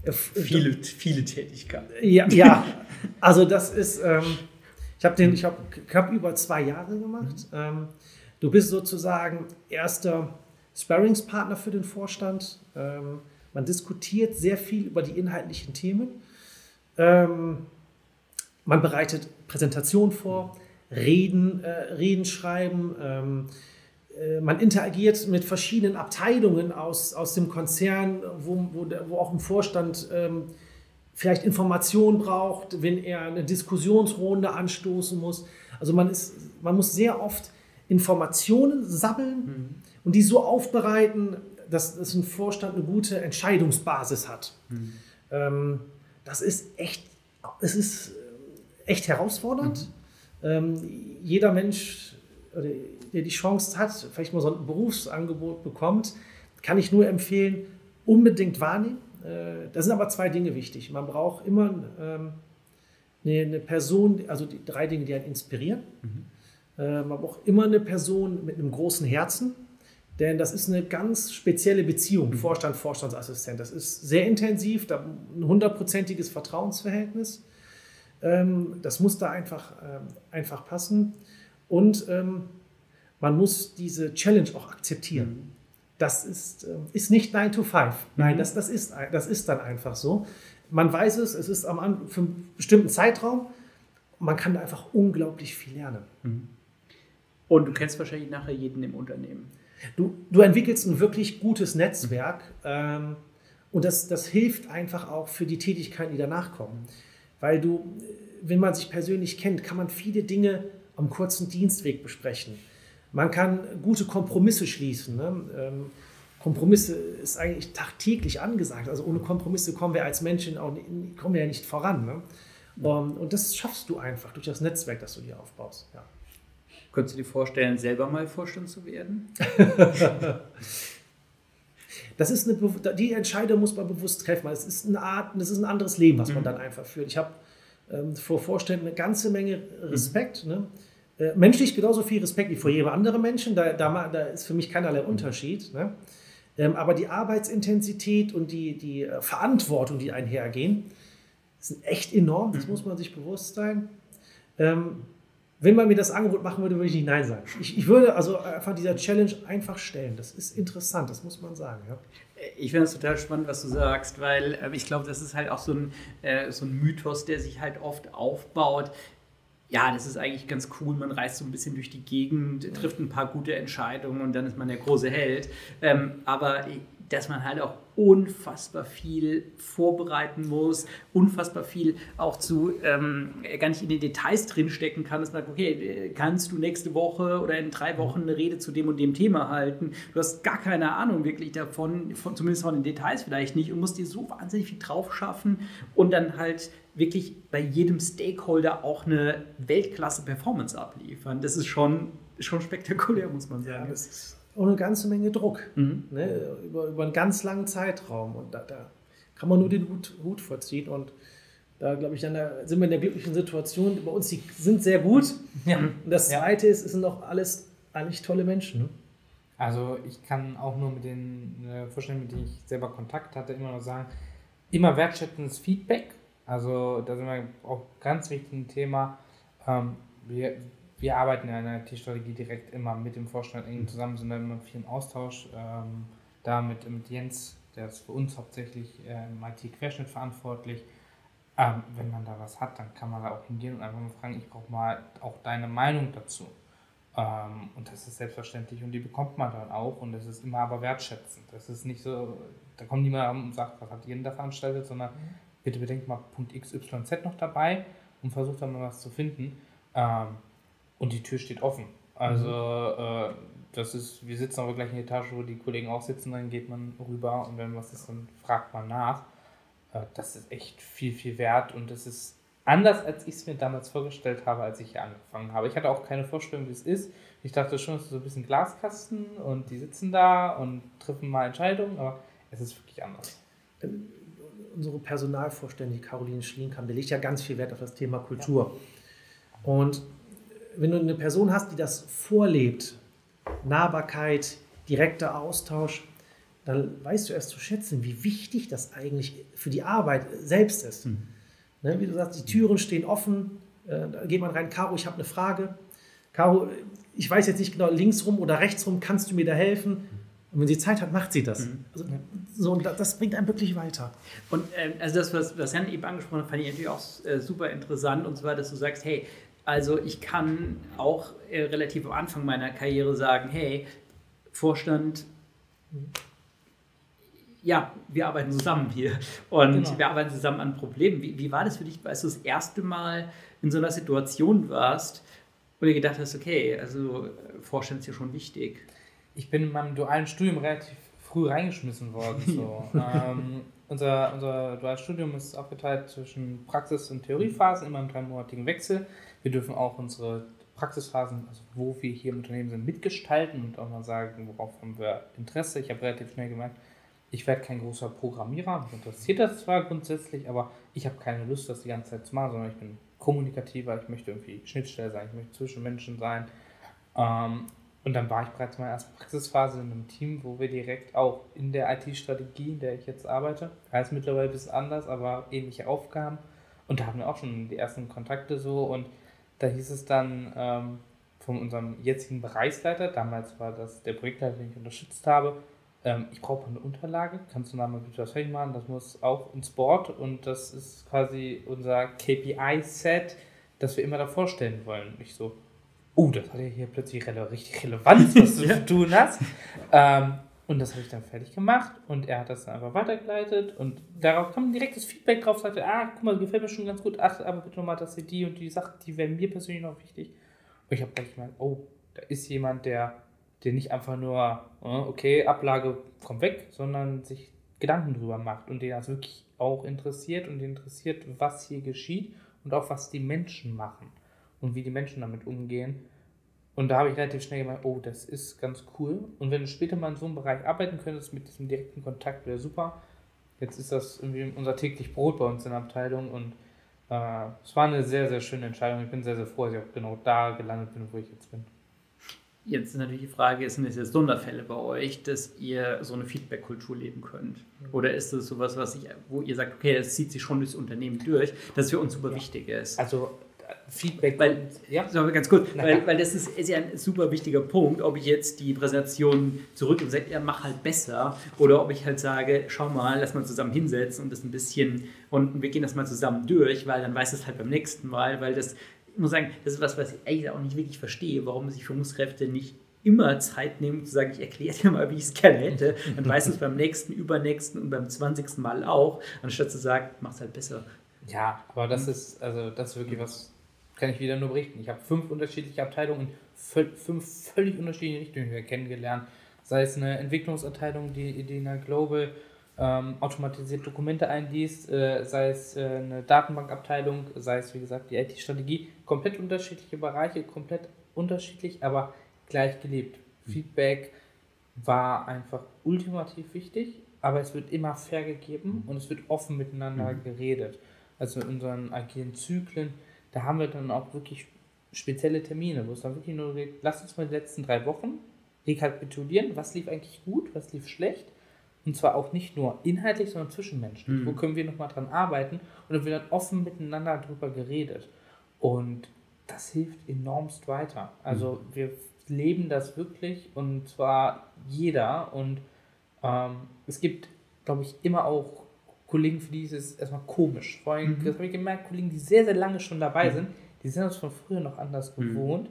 Äh, viele, viele Tätigkeiten. Ja, ja. also das ist, ähm, ich habe den, ich habe knapp über zwei Jahre gemacht. Ähm, du bist sozusagen erster Sparringspartner für den Vorstand. Ähm, man diskutiert sehr viel über die inhaltlichen Themen. Ähm, man bereitet Präsentationen vor, Reden, äh, Reden schreiben. Äh, man interagiert mit verschiedenen Abteilungen aus, aus dem Konzern, wo, wo, wo auch ein Vorstand ähm, vielleicht Informationen braucht, wenn er eine Diskussionsrunde anstoßen muss. Also man, ist, man muss sehr oft Informationen sammeln und die so aufbereiten, dass, dass ein Vorstand eine gute Entscheidungsbasis hat. Ähm, das ist echt, es ist äh, echt herausfordernd. Ähm, jeder Mensch, oder der die Chance hat, vielleicht mal so ein Berufsangebot bekommt, kann ich nur empfehlen, unbedingt wahrnehmen. Äh, da sind aber zwei Dinge wichtig. Man braucht immer ähm, eine, eine Person, also die drei Dinge, die einen inspirieren. Äh, man braucht immer eine Person mit einem großen Herzen, denn das ist eine ganz spezielle Beziehung, Vorstand, Vorstandsassistent. Das ist sehr intensiv, da ein hundertprozentiges Vertrauensverhältnis. Ähm, das muss da einfach, ähm, einfach passen. Und ähm, man muss diese Challenge auch akzeptieren. Das ist, ähm, ist nicht 9 to 5. Nein, das, das, ist, das ist dann einfach so. Man weiß es, es ist am für einen bestimmten Zeitraum. Man kann da einfach unglaublich viel lernen. Und du kennst wahrscheinlich nachher jeden im Unternehmen. Du, du entwickelst ein wirklich gutes Netzwerk ähm, und das, das hilft einfach auch für die Tätigkeiten, die danach kommen. Weil du, wenn man sich persönlich kennt, kann man viele Dinge am kurzen Dienstweg besprechen. Man kann gute Kompromisse schließen. Ne? Ähm, Kompromisse ist eigentlich tagtäglich angesagt. Also ohne Kompromisse kommen wir als Menschen auch kommen wir ja nicht voran. Ne? Um, und das schaffst du einfach durch das Netzwerk, das du dir aufbaust. Ja. Könntest du dir vorstellen, selber mal Vorstand zu werden? das ist eine, die Entscheidung muss man bewusst treffen. Es ist eine Art, das ist ein anderes Leben, was man mhm. dann einfach führt. Ich habe ähm, vor Vorständen eine ganze Menge Respekt. Mhm. Ne? Äh, menschlich genauso viel Respekt wie vor jedem anderen Menschen. Da, da, da ist für mich keinerlei Unterschied. Ne? Ähm, aber die Arbeitsintensität und die, die äh, Verantwortung, die einhergehen, sind echt enorm. Das mhm. muss man sich bewusst sein. Ähm, wenn man mir das Angebot machen würde, würde ich nicht Nein sagen. Ich, ich würde also einfach dieser Challenge einfach stellen. Das ist interessant, das muss man sagen. Ja. Ich finde es total spannend, was du sagst, weil äh, ich glaube, das ist halt auch so ein, äh, so ein Mythos, der sich halt oft aufbaut ja, das ist eigentlich ganz cool. Man reist so ein bisschen durch die Gegend, trifft ein paar gute Entscheidungen und dann ist man der große Held. Ähm, aber dass man halt auch unfassbar viel vorbereiten muss, unfassbar viel auch zu ähm, gar nicht in den Details drinstecken kann, dass man sagt, okay, kannst du nächste Woche oder in drei Wochen eine Rede zu dem und dem Thema halten? Du hast gar keine Ahnung wirklich davon, von, zumindest von den Details vielleicht nicht und musst dir so wahnsinnig viel drauf schaffen und dann halt wirklich bei jedem Stakeholder auch eine Weltklasse-Performance abliefern. Das ist schon, schon spektakulär, muss man sagen. Ja, und eine ganze Menge Druck mhm. ne, über, über einen ganz langen Zeitraum. Und da, da kann man nur den Hut, Hut vorziehen. Und da glaube ich, dann da sind wir in der glücklichen Situation. Bei uns die sind sehr gut. Ja. Und das Zweite ist, es sind auch alles eigentlich tolle Menschen. Also ich kann auch nur mit den äh, Vorstellungen, mit denen ich selber Kontakt hatte, immer noch sagen, immer wertschätzendes Feedback. Also da sind wir auch ganz wichtig ein Thema. Ähm, wir, wir arbeiten ja in der IT-Strategie direkt immer mit dem Vorstand eng zusammen, sind da immer viel im Austausch. Ähm, da mit, Jens, der ist für uns hauptsächlich äh, im IT-Querschnitt verantwortlich. Ähm, wenn man da was hat, dann kann man da auch hingehen und einfach mal fragen, ich brauche mal auch deine Meinung dazu. Ähm, und das ist selbstverständlich und die bekommt man dann auch und das ist immer aber wertschätzend. Das ist nicht so, da kommt niemand und sagt, was hat ihr da veranstaltet, sondern bitte bedenkt mal Punkt XYZ noch dabei und versucht dann mal was zu finden. Ähm, und die Tür steht offen. Also mhm. äh, das ist, wir sitzen aber gleich in der Etage, wo die Kollegen auch sitzen, dann geht man rüber und wenn was ist, dann fragt man nach. Äh, das ist echt viel, viel wert und das ist anders, als ich es mir damals vorgestellt habe, als ich hier angefangen habe. Ich hatte auch keine Vorstellung, wie es ist. Ich dachte schon, es ist so ein bisschen Glaskasten und die sitzen da und treffen mal Entscheidungen, aber es ist wirklich anders. Ähm, unsere Personalvorständige Caroline Schlienkamp, die legt ja ganz viel Wert auf das Thema Kultur. Ja. Und wenn du eine Person hast, die das vorlebt, Nahbarkeit, direkter Austausch, dann weißt du erst zu schätzen, wie wichtig das eigentlich für die Arbeit selbst ist. Mhm. Ne, wie du sagst, die Türen stehen offen, äh, da geht man rein, Caro, ich habe eine Frage. Caro, ich weiß jetzt nicht genau, links rum oder rechts rum, kannst du mir da helfen? Und wenn sie Zeit hat, macht sie das. Mhm. Also, so, und das bringt einen wirklich weiter. Und äh, also das, was, was Jan eben angesprochen hat, fand ich natürlich auch äh, super interessant. Und zwar, dass du sagst, hey, also ich kann auch äh, relativ am Anfang meiner Karriere sagen, hey, Vorstand, ja, wir arbeiten zusammen hier und genau. wir arbeiten zusammen an Problemen. Wie, wie war das für dich, als du das erste Mal in so einer Situation warst und dir gedacht hast, okay, also Vorstand ist ja schon wichtig? Ich bin in meinem dualen Studium relativ früh reingeschmissen worden. So. ähm, unser, unser duales Studium ist aufgeteilt zwischen Praxis- und Theoriephasen, immer im dreimonatigen Wechsel. Wir dürfen auch unsere Praxisphasen, also wo wir hier im Unternehmen sind, mitgestalten und auch mal sagen, worauf haben wir Interesse. Ich habe relativ schnell gemerkt, ich werde kein großer Programmierer. Mich interessiert das zwar grundsätzlich, aber ich habe keine Lust, das die ganze Zeit zu machen, sondern ich bin kommunikativer, ich möchte irgendwie Schnittstelle sein, ich möchte zwischen Menschen sein. Ähm, und dann war ich bereits in meiner ersten Praxisphase in einem Team, wo wir direkt auch in der IT-Strategie, in der ich jetzt arbeite, heißt mittlerweile ein bisschen anders, aber ähnliche Aufgaben. Und da haben wir auch schon die ersten Kontakte so und da hieß es dann ähm, von unserem jetzigen Bereichsleiter, damals war das der Projektleiter, den ich unterstützt habe, ähm, ich brauche eine Unterlage, kannst du mal bitte was fertig machen? Das muss auch ins Board und das ist quasi unser KPI-Set, das wir immer da vorstellen wollen. Ich so, oh, das hat ja hier plötzlich rele richtig Relevanz, was du zu tun hast. Ähm, und das habe ich dann fertig gemacht und er hat das dann einfach weitergeleitet und darauf kam direkt das Feedback drauf, sagte, ah, guck mal, gefällt mir schon ganz gut, ach, aber bitte nochmal, dass die und die Sachen, die wären mir persönlich noch wichtig. Und ich habe gleich gemerkt, oh, da ist jemand, der, der nicht einfach nur, äh, okay, Ablage kommt weg, sondern sich Gedanken drüber macht und den das wirklich auch interessiert und interessiert, was hier geschieht und auch was die Menschen machen und wie die Menschen damit umgehen. Und da habe ich relativ schnell gemerkt, oh, das ist ganz cool. Und wenn du später mal in so einem Bereich arbeiten könntest mit diesem direkten Kontakt, wäre super. Jetzt ist das irgendwie unser täglich Brot bei uns in der Abteilung und äh, es war eine sehr, sehr schöne Entscheidung. Ich bin sehr, sehr froh, dass ich auch genau da gelandet bin, wo ich jetzt bin. Jetzt ist natürlich die Frage, sind es jetzt Sonderfälle bei euch, dass ihr so eine Feedback-Kultur leben könnt? Oder ist das sowas, was ich, wo ihr sagt, okay, das zieht sich schon durchs Unternehmen durch, das für uns super ja. wichtig ist? Also Feedback. Weil, ja, ganz kurz, weil, weil das ist, ist, ja ein super wichtiger Punkt, ob ich jetzt die Präsentation zurück und sage, ja, mach halt besser, oder ob ich halt sage, schau mal, lass mal zusammen hinsetzen und das ein bisschen, und wir gehen das mal zusammen durch, weil dann weiß es halt beim nächsten Mal, weil das, ich muss sagen, das ist was, was ich eigentlich auch nicht wirklich verstehe, warum sich Führungskräfte nicht immer Zeit nehmen, zu sagen, ich erkläre dir mal, wie ich es gerne hätte. Dann weiß es beim nächsten, übernächsten und beim 20. Mal auch, anstatt zu sagen, mach es halt besser. Ja, aber das ist, also das ist wirklich was, kann ich wieder nur berichten. Ich habe fünf unterschiedliche Abteilungen in fünf völlig unterschiedliche Richtungen kennengelernt. Sei es eine Entwicklungsabteilung, die, die in der Global ähm, automatisiert Dokumente einliest, äh, sei es äh, eine Datenbankabteilung, sei es wie gesagt die IT-Strategie. Komplett unterschiedliche Bereiche, komplett unterschiedlich, aber gleich gelebt. Mhm. Feedback war einfach ultimativ wichtig, aber es wird immer fair gegeben und es wird offen miteinander mhm. geredet. Also in unseren agilen Zyklen da haben wir dann auch wirklich spezielle Termine, wo es dann wirklich nur geht, lass uns mal die letzten drei Wochen rekapitulieren, was lief eigentlich gut, was lief schlecht. Und zwar auch nicht nur inhaltlich, sondern zwischenmenschlich. Mhm. Wo können wir nochmal dran arbeiten? Und dann wird dann offen miteinander darüber geredet. Und das hilft enormst weiter. Also mhm. wir leben das wirklich und zwar jeder. Und ähm, es gibt, glaube ich, immer auch Kollegen, für die ist es erstmal komisch. Vor allem, mhm. das habe ich gemerkt, Kollegen, die sehr, sehr lange schon dabei mhm. sind, die sind das von früher noch anders mhm. gewohnt.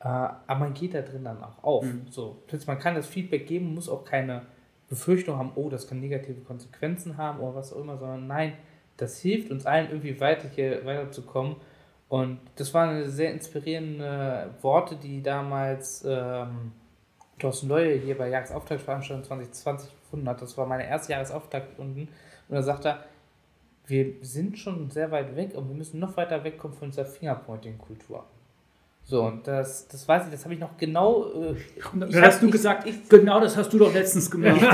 Äh, aber man geht da drin dann auch auf. Mhm. So, man kann das Feedback geben, muss auch keine Befürchtung haben, oh, das kann negative Konsequenzen haben oder was auch immer, sondern nein, das hilft uns allen irgendwie weiter hier weiterzukommen. Und das waren sehr inspirierende Worte, die damals ähm, Thorsten Leue hier bei Jahresauftaktveranstaltung 2020 gefunden hat. Das war meine erste Jahresauftakt unten. Und da sagt er, wir sind schon sehr weit weg und wir müssen noch weiter wegkommen von dieser Fingerpointing-Kultur. So, und das, das weiß ich, das habe ich noch genau. Äh, das hast hab, du ich, gesagt, ich, genau das hast du doch letztens gemacht.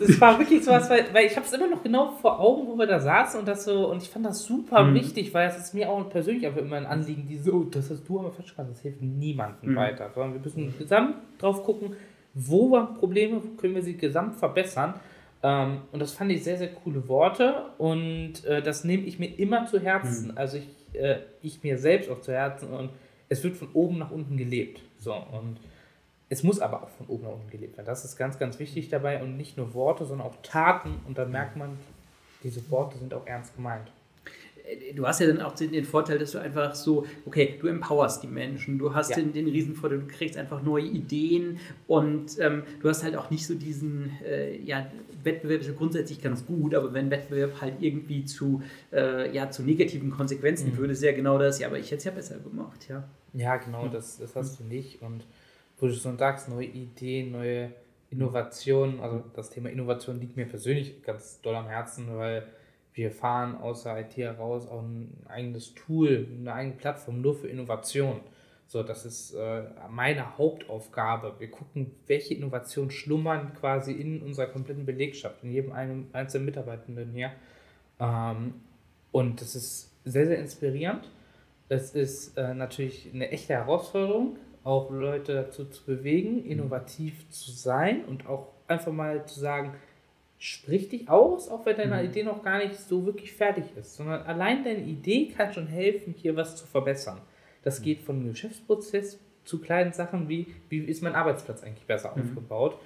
es war wirklich so was, weil, weil ich habe es immer noch genau vor Augen, wo wir da saßen und das so, und ich fand das super mhm. wichtig, weil es ist mir auch persönlich einfach immer ein Anliegen, die so, das hast du aber falsch gemacht, das hilft niemandem mhm. weiter. Sondern wir müssen gesamt drauf gucken, wo waren Probleme, wo können wir sie gesamt verbessern. Ähm, und das fand ich sehr, sehr coole Worte und äh, das nehme ich mir immer zu Herzen. Mhm. Also ich, äh, ich mir selbst auch zu Herzen und es wird von oben nach unten gelebt. So und es muss aber auch von oben nach unten gelebt werden. Das ist ganz, ganz wichtig dabei und nicht nur Worte, sondern auch Taten. Und da merkt man, diese Worte sind auch ernst gemeint du hast ja dann auch den, den, Vorteil, dass du einfach so, okay, du empowerst die Menschen, du hast ja. den, den Riesenvorteil, du kriegst einfach neue Ideen und ähm, du hast halt auch nicht so diesen, äh, ja, Wettbewerb ist ja grundsätzlich ganz gut, aber wenn Wettbewerb halt irgendwie zu, äh, ja, zu negativen Konsequenzen mhm. führt, ist ja genau das, ja, aber ich hätte es ja besser gemacht, ja. Ja, genau, mhm. das, das hast du nicht und wo du so sagst, neue Ideen, neue Innovationen, also das Thema Innovation liegt mir persönlich ganz doll am Herzen, weil wir fahren aus der IT heraus auch ein eigenes Tool, eine eigene Plattform nur für Innovation. So, das ist äh, meine Hauptaufgabe. Wir gucken, welche Innovationen schlummern quasi in unserer kompletten Belegschaft, in jedem einen, einzelnen Mitarbeitenden hier. Ähm, und das ist sehr, sehr inspirierend. Es ist äh, natürlich eine echte Herausforderung, auch Leute dazu zu bewegen, innovativ zu sein und auch einfach mal zu sagen, sprich dich aus, auch wenn deine mhm. Idee noch gar nicht so wirklich fertig ist, sondern allein deine Idee kann schon helfen, hier was zu verbessern. Das mhm. geht von Geschäftsprozess zu kleinen Sachen wie, wie ist mein Arbeitsplatz eigentlich besser mhm. aufgebaut.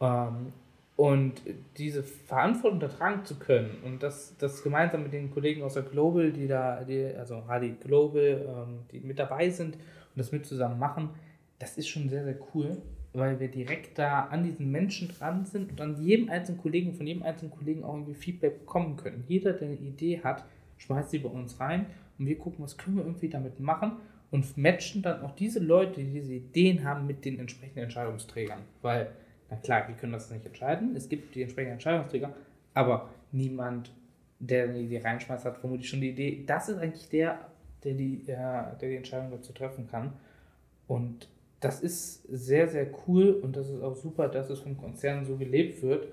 Ähm, Und diese Verantwortung da tragen zu können und das, das gemeinsam mit den Kollegen aus der Global, die da, die, also HD Global, ähm, die mit dabei sind und das mit zusammen machen, das ist schon sehr, sehr cool, weil wir direkt da an diesen Menschen dran sind und an jedem einzelnen Kollegen, von jedem einzelnen Kollegen auch irgendwie Feedback bekommen können. Jeder, der eine Idee hat, schmeißt sie bei uns rein und wir gucken, was können wir irgendwie damit machen und matchen dann auch diese Leute, die diese Ideen haben, mit den entsprechenden Entscheidungsträgern. Weil na klar, wir können das nicht entscheiden. Es gibt die entsprechenden Entscheidungsträger, aber niemand, der eine Idee reinschmeißt, hat vermutlich schon die Idee. Das ist eigentlich der, der die, der die Entscheidung dazu treffen kann. Und das ist sehr, sehr cool und das ist auch super, dass es vom Konzern so gelebt wird.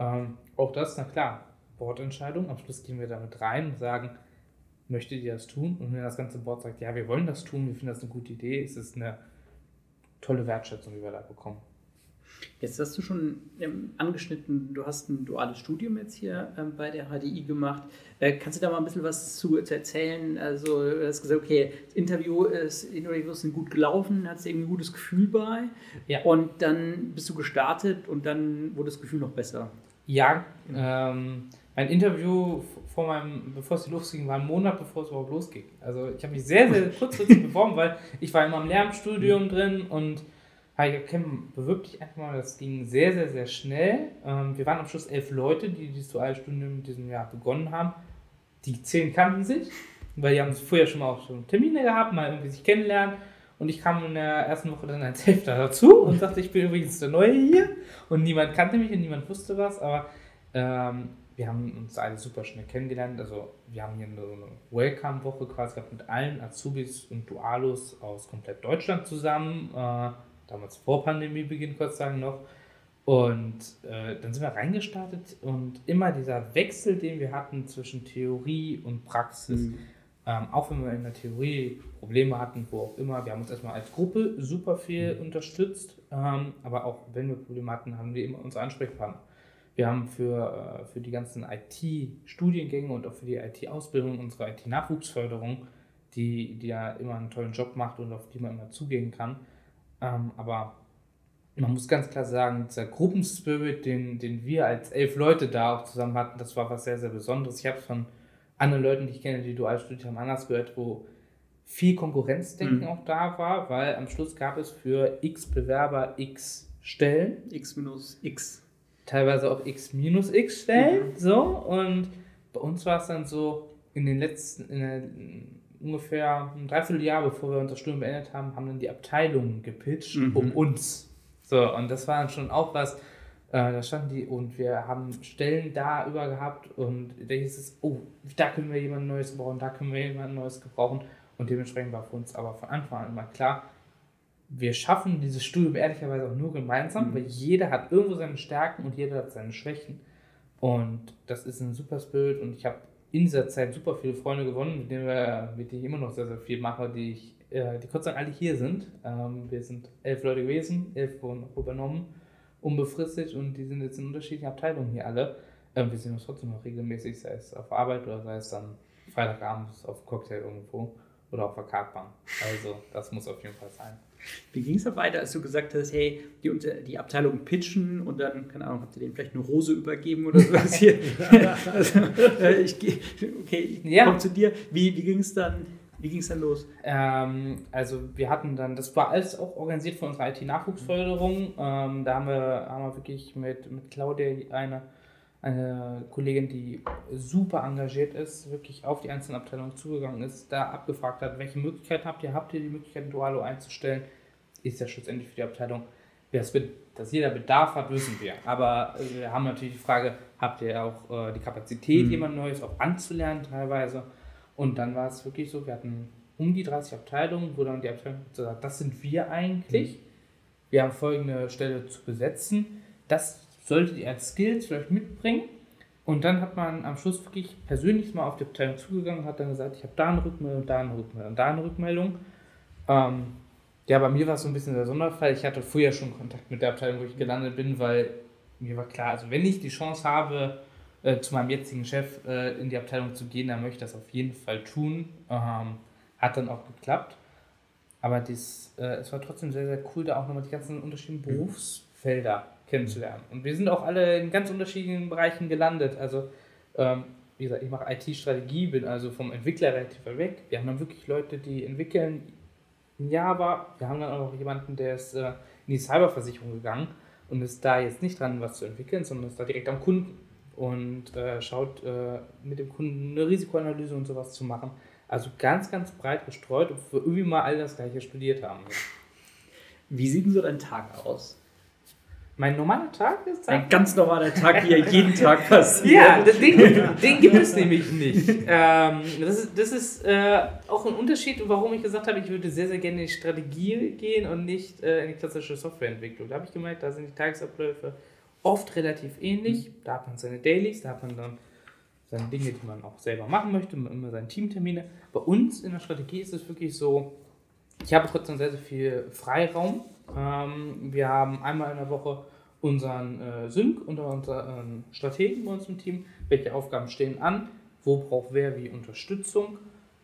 Ähm, auch das, na klar, Bordentscheidung. Am Schluss gehen wir damit rein und sagen, möchtet ihr das tun? Und wenn das ganze Board sagt, ja, wir wollen das tun, wir finden das eine gute Idee, ist es eine tolle Wertschätzung, die wir da bekommen. Jetzt hast du schon ähm, angeschnitten, du hast ein duales Studium jetzt hier ähm, bei der HDI gemacht. Äh, kannst du da mal ein bisschen was zu, zu, erzählen? Also, du hast gesagt, okay, das Interview ist, Interviews sind gut gelaufen, hattest irgendwie ein gutes Gefühl bei. Ja. Und dann bist du gestartet und dann wurde das Gefühl noch besser. Ja, ähm, mein Interview vor meinem, bevor es losging, war ein Monat bevor es überhaupt losging. Also ich habe mich sehr, sehr kurzfristig beworben, weil ich war immer im Lehramtsstudium drin und Hi, Kim, bewirb dich einfach mal. Das ging sehr, sehr, sehr schnell. Ähm, wir waren am Schluss elf Leute, die die Dualstunde in diesem Jahr begonnen haben. Die zehn kannten sich, weil die haben vorher schon mal auch schon Termine gehabt, mal irgendwie sich kennenlernen. Und ich kam in der ersten Woche dann als Hälfte dazu und sagte, ich bin übrigens der Neue hier. Und niemand kannte mich und niemand wusste was. Aber ähm, wir haben uns alle super schnell kennengelernt. Also wir haben hier so eine Welcome-Woche quasi gehabt mit allen Azubis und Dualos aus komplett Deutschland zusammen. Äh, damals vor Pandemiebeginn kurz sagen noch. Und äh, dann sind wir reingestartet und immer dieser Wechsel, den wir hatten zwischen Theorie und Praxis, mhm. ähm, auch wenn wir in der Theorie Probleme hatten, wo auch immer, wir haben uns erstmal als Gruppe super viel mhm. unterstützt, ähm, aber auch wenn wir Probleme hatten, haben wir immer unsere Ansprechpartner. Wir haben für, äh, für die ganzen IT-Studiengänge und auch für die IT-Ausbildung unsere IT-Nachwuchsförderung, die, die ja immer einen tollen Job macht und auf die man immer zugehen kann ähm, aber man muss ganz klar sagen, dieser Gruppenspirit, den, den wir als elf Leute da auch zusammen hatten, das war was sehr, sehr Besonderes. Ich habe von anderen Leuten, die ich kenne, die dual studiert haben, anders gehört, wo viel Konkurrenzdenken mhm. auch da war, weil am Schluss gab es für x Bewerber x Stellen. x minus x. Teilweise auch x minus x Stellen. Mhm. So, und bei uns war es dann so, in den letzten, in der ungefähr ein Dreivierteljahr, bevor wir unser Studium beendet haben, haben dann die Abteilungen gepitcht mhm. um uns. So, und das war dann schon auch was, äh, da standen die und wir haben Stellen da über gehabt und da hieß es, oh, da können wir jemand Neues gebrauchen, da können wir jemand Neues gebrauchen. Und dementsprechend war für uns aber von Anfang an immer klar, wir schaffen dieses Studium ehrlicherweise auch nur gemeinsam, mhm. weil jeder hat irgendwo seine Stärken und jeder hat seine Schwächen. Und das ist ein super Spirit und ich habe in dieser Zeit super viele Freunde gewonnen, mit denen, wir, mit denen ich immer noch sehr, sehr viel mache, die, ich, äh, die Gott sei Dank alle hier sind. Ähm, wir sind elf Leute gewesen, elf wurden übernommen, unbefristet und die sind jetzt in unterschiedlichen Abteilungen hier alle. Ähm, wir sehen uns trotzdem noch regelmäßig, sei es auf Arbeit oder sei es dann Freitagabends auf Cocktail irgendwo oder auf der Kartbahn. Also das muss auf jeden Fall sein. Wie ging es dann weiter, als du gesagt hast, hey, die, die Abteilung pitchen und dann, keine Ahnung, habt ihr denen vielleicht eine Rose übergeben oder sowas hier? also, äh, ich gehe, okay, ich ja. komme zu dir. Wie, wie ging es dann? Wie ging es dann los? Ähm, also wir hatten dann, das war alles auch organisiert von unserer IT-Nachwuchsförderung. Ähm, da haben wir, haben wir wirklich mit, mit Claudia eine eine Kollegin, die super engagiert ist, wirklich auf die einzelnen Abteilungen zugegangen ist, da abgefragt hat, welche Möglichkeiten habt ihr? Habt ihr die Möglichkeit, Dualo einzustellen? Ist ja schlussendlich für die Abteilung. Dass jeder Bedarf hat, wissen wir. Aber äh, wir haben natürlich die Frage, habt ihr auch äh, die Kapazität, mhm. jemand Neues auch anzulernen teilweise? Und dann war es wirklich so, wir hatten um die 30 Abteilungen, wo dann die Abteilung gesagt das sind wir eigentlich. Mhm. Wir haben folgende Stelle zu besetzen. Das solltet ihr als Skills vielleicht mitbringen. Und dann hat man am Schluss wirklich persönlich mal auf die Abteilung zugegangen und hat dann gesagt, ich habe da eine Rückmeldung, da eine Rückmeldung, da eine Rückmeldung. Ähm, ja, bei mir war es so ein bisschen der Sonderfall. Ich hatte vorher schon Kontakt mit der Abteilung, wo ich gelandet bin, weil mir war klar, also wenn ich die Chance habe, äh, zu meinem jetzigen Chef äh, in die Abteilung zu gehen, dann möchte ich das auf jeden Fall tun. Ähm, hat dann auch geklappt. Aber dies, äh, es war trotzdem sehr, sehr cool, da auch nochmal die ganzen unterschiedlichen Berufsfelder kennenzulernen. Und wir sind auch alle in ganz unterschiedlichen Bereichen gelandet. Also, ähm, wie gesagt, ich mache IT-Strategie, bin also vom Entwickler relativ weit weg. Wir haben dann wirklich Leute, die entwickeln in Java. Wir haben dann auch jemanden, der ist äh, in die Cyberversicherung gegangen und ist da jetzt nicht dran, was zu entwickeln, sondern ist da direkt am Kunden und äh, schaut äh, mit dem Kunden eine Risikoanalyse und sowas zu machen. Also ganz, ganz breit gestreut, obwohl wir irgendwie mal alle das gleiche studiert haben. Wie sieht denn so dein Tag aus? Mein normaler Tag ist Ein ganz normaler Tag, wie er jeden Tag passiert. Ja, den, den gibt es nämlich nicht. Ähm, das ist, das ist äh, auch ein Unterschied, warum ich gesagt habe, ich würde sehr, sehr gerne in die Strategie gehen und nicht äh, in die klassische Softwareentwicklung. Da habe ich gemerkt, da sind die Tagesabläufe oft relativ ähnlich. Da hat man seine Dailies, da hat man dann seine Dinge, die man auch selber machen möchte, immer seine Teamtermine. Bei uns in der Strategie ist es wirklich so, ich habe trotzdem sehr, sehr viel Freiraum. Ähm, wir haben einmal in der Woche unseren äh, Sync und unseren Strategen bei uns im Team. Welche Aufgaben stehen an? Wo braucht wer wie Unterstützung?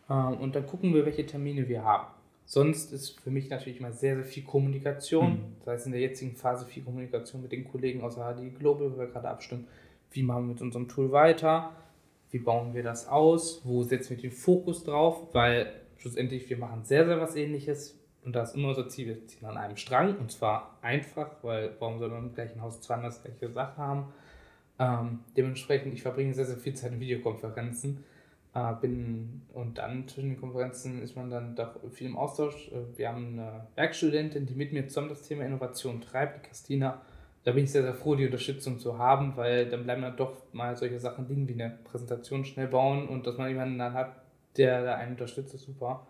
Ähm, und dann gucken wir, welche Termine wir haben. Sonst ist für mich natürlich mal sehr, sehr viel Kommunikation. Mhm. Das heißt in der jetzigen Phase viel Kommunikation mit den Kollegen aus der HD Global, wo wir gerade abstimmen, wie machen wir mit unserem Tool weiter, wie bauen wir das aus, wo setzen wir den Fokus drauf, weil schlussendlich wir machen sehr, sehr was ähnliches und da ist immer unser Ziel, wir ziehen an einem Strang und zwar einfach, weil warum soll man im gleichen Haus zweimal das gleiche Sache haben? Ähm, dementsprechend, ich verbringe sehr, sehr viel Zeit in Videokonferenzen äh, bin, und dann zwischen den Konferenzen ist man dann doch viel im Austausch. Äh, wir haben eine Werkstudentin, die mit mir zusammen das Thema Innovation treibt, die Christina. Da bin ich sehr, sehr froh, die Unterstützung zu haben, weil dann bleiben dann doch mal solche Sachen liegen wie eine Präsentation schnell bauen und dass man jemanden dann hat, der da einen unterstützt, ist super.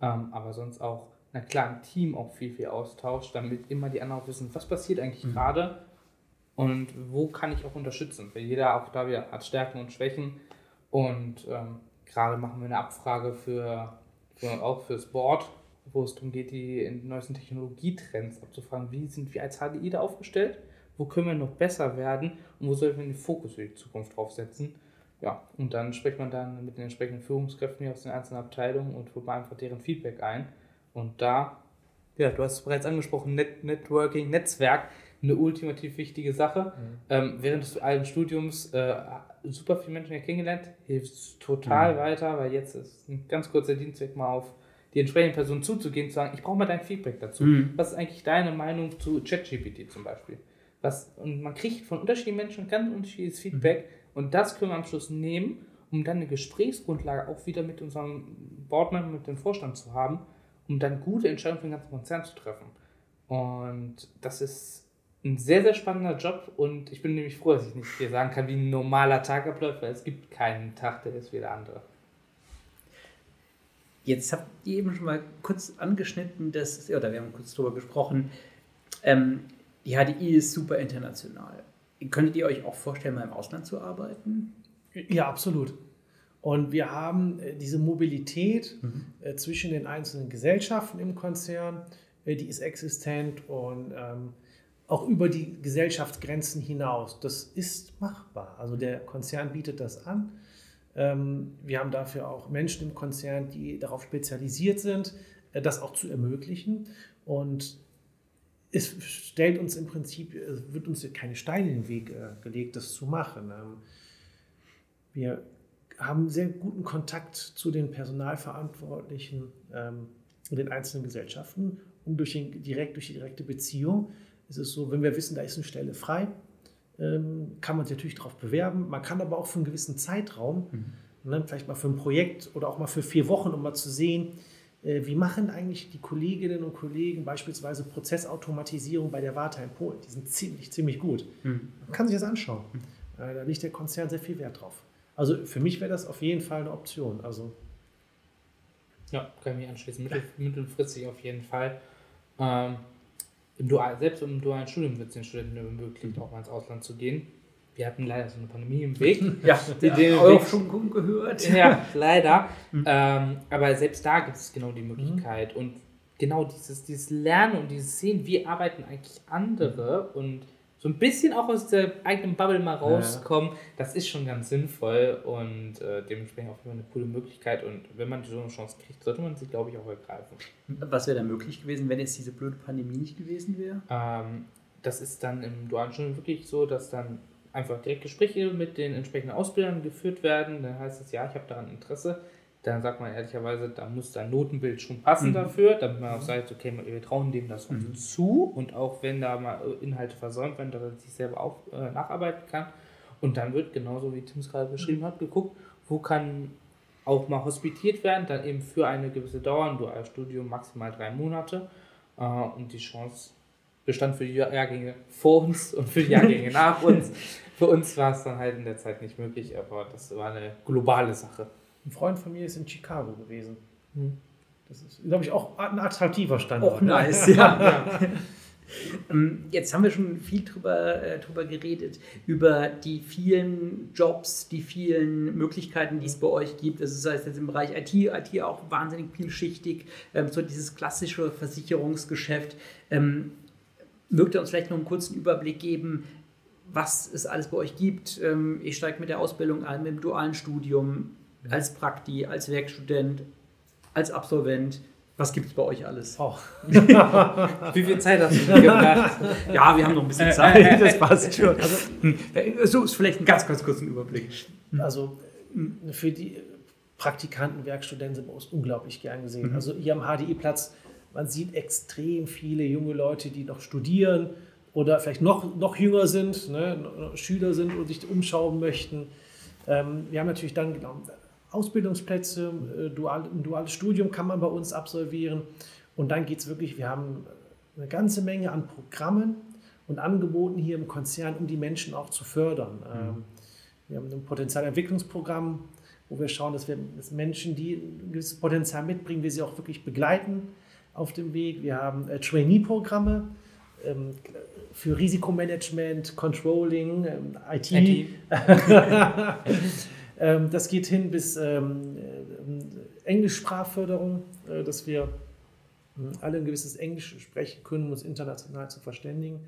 Ähm, aber sonst auch, na klar, im Team auch viel, viel Austausch, damit immer die anderen auch wissen, was passiert eigentlich mhm. gerade und wo kann ich auch unterstützen. Weil jeder auch da wieder hat Stärken und Schwächen und ähm, gerade machen wir eine Abfrage für, für auch fürs Board, wo es darum geht, die neuesten Technologietrends abzufragen. Wie sind wir als HDI da aufgestellt? Wo können wir noch besser werden? Und wo sollten wir den Fokus für die Zukunft draufsetzen? Ja, und dann spricht man dann mit den entsprechenden Führungskräften aus den einzelnen Abteilungen und holt einfach deren Feedback ein. Und da, ja, du hast es bereits angesprochen, Net Networking, Netzwerk, eine ultimativ wichtige Sache. Mhm. Ähm, während des alten Studiums äh, super viele Menschen hier kennengelernt, hilft total mhm. weiter, weil jetzt ist ein ganz kurzer Dienstweg mal auf die entsprechende Person zuzugehen, zu sagen, ich brauche mal dein Feedback dazu. Mhm. Was ist eigentlich deine Meinung zu ChatGPT zum Beispiel? Was, und man kriegt von unterschiedlichen Menschen ganz unterschiedliches Feedback mhm. und das können wir am Schluss nehmen, um dann eine Gesprächsgrundlage auch wieder mit unserem Boardmember, mit dem Vorstand zu haben, um dann gute Entscheidungen für den ganzen Konzern zu treffen. Und das ist ein sehr, sehr spannender Job und ich bin nämlich froh, dass ich nicht hier sagen kann, wie ein normaler Tag abläuft, weil es gibt keinen Tag, der ist wie der andere. Jetzt habt ihr eben schon mal kurz angeschnitten, dass, oder wir haben kurz darüber gesprochen, ähm, die HDI ist super international. Könntet ihr euch auch vorstellen, mal im Ausland zu arbeiten? Ja, absolut. Und wir haben äh, diese Mobilität mhm. äh, zwischen den einzelnen Gesellschaften im Konzern, äh, die ist existent und ähm, auch über die Gesellschaftsgrenzen hinaus. Das ist machbar. Also der Konzern bietet das an. Ähm, wir haben dafür auch Menschen im Konzern, die darauf spezialisiert sind, das auch zu ermöglichen. Und es stellt uns im Prinzip, es wird uns keine Steine in den Weg gelegt, das zu machen. Ähm, wir haben sehr guten Kontakt zu den Personalverantwortlichen ähm, und den einzelnen Gesellschaften, um durch den, direkt durch die direkte Beziehung ist es so, wenn wir wissen, da ist eine Stelle frei, ähm, kann man sich natürlich darauf bewerben. Man kann aber auch für einen gewissen Zeitraum, mhm. ne, vielleicht mal für ein Projekt oder auch mal für vier Wochen, um mal zu sehen, äh, wie machen eigentlich die Kolleginnen und Kollegen beispielsweise Prozessautomatisierung bei der Warta in Polen. Die sind ziemlich, ziemlich gut. Mhm. Man kann sich das anschauen. Mhm. Da legt der Konzern sehr viel Wert drauf. Also für mich wäre das auf jeden Fall eine Option. Also ja, kann ich mich anschließen. Mittel, mittelfristig auf jeden Fall. Ähm, im Dual, selbst im dualen Studium wird es den Studenten ermöglicht, auch mal ins Ausland zu gehen. Wir hatten leider so eine Pandemie im Weg. ja, die, die auch schon gehört. Ja, leider. Mhm. Ähm, aber selbst da gibt es genau die Möglichkeit. Mhm. Und genau dieses, dieses Lernen und dieses Sehen, wie arbeiten eigentlich andere und so ein bisschen auch aus der eigenen Bubble mal rauskommen, ja. das ist schon ganz sinnvoll und äh, dementsprechend auch immer eine coole Möglichkeit. Und wenn man so eine Chance kriegt, sollte man sie, glaube ich, auch ergreifen. Was wäre da möglich gewesen, wenn jetzt diese blöde Pandemie nicht gewesen wäre? Ähm, das ist dann im dualen Studium wirklich so, dass dann einfach direkt Gespräche mit den entsprechenden Ausbildern geführt werden. Dann heißt es, ja, ich habe daran Interesse. Dann sagt man ehrlicherweise, da muss dein Notenbild schon passen mhm. dafür, damit man auch sagt, okay, wir trauen dem das mhm. zu und auch wenn da mal Inhalte versäumt werden, dass er sich selber auch äh, nacharbeiten kann. Und dann wird, genauso wie Tim es gerade beschrieben hat, geguckt, wo kann auch mal hospitiert werden, dann eben für eine gewisse Dauer, ein duales Studium maximal drei Monate. Äh, und die Chance bestand für die Jahrgänge vor uns und für die Jahrgänge nach uns. Für uns war es dann halt in der Zeit nicht möglich, aber das war eine globale Sache. Ein Freund von mir ist in Chicago gewesen. Hm. Das ist, glaube ich, auch ein attraktiver Standort. Auch nice, ja. ja. Ähm, jetzt haben wir schon viel drüber, äh, drüber geredet, über die vielen Jobs, die vielen Möglichkeiten, die es bei euch gibt. Also das heißt jetzt im Bereich IT, IT auch wahnsinnig vielschichtig, ähm, so dieses klassische Versicherungsgeschäft. Ähm, mögt ihr uns vielleicht noch einen kurzen Überblick geben, was es alles bei euch gibt? Ähm, ich steige mit der Ausbildung ein, mit dem dualen Studium, als Prakti, als Werkstudent, als Absolvent. Was gibt es bei euch alles? Oh. Wie viel Zeit hast du gebracht? ja, wir haben noch ein bisschen Zeit, das passt schon. Also, so ist vielleicht ein ganz, ganz kurzen Überblick. Also für die Praktikanten, Werkstudenten sind bei uns unglaublich gern gesehen. Mhm. Also hier am HDI-Platz, man sieht extrem viele junge Leute, die noch studieren oder vielleicht noch, noch jünger sind, ne, Schüler sind und sich umschauen möchten. Ähm, wir haben natürlich dann genau, Ausbildungsplätze, äh, dual, ein duales Studium kann man bei uns absolvieren. Und dann geht es wirklich, wir haben eine ganze Menge an Programmen und Angeboten hier im Konzern, um die Menschen auch zu fördern. Mhm. Ähm, wir haben ein Potenzialentwicklungsprogramm, wo wir schauen, dass wir dass Menschen, die ein gewisses Potenzial mitbringen, wir sie auch wirklich begleiten auf dem Weg. Wir haben äh, Trainee-Programme ähm, für Risikomanagement, Controlling, ähm, IT. IT. Ähm, das geht hin bis ähm, äh, Englischsprachförderung, äh, dass wir hm, alle ein gewisses Englisch sprechen können, um uns international zu verständigen.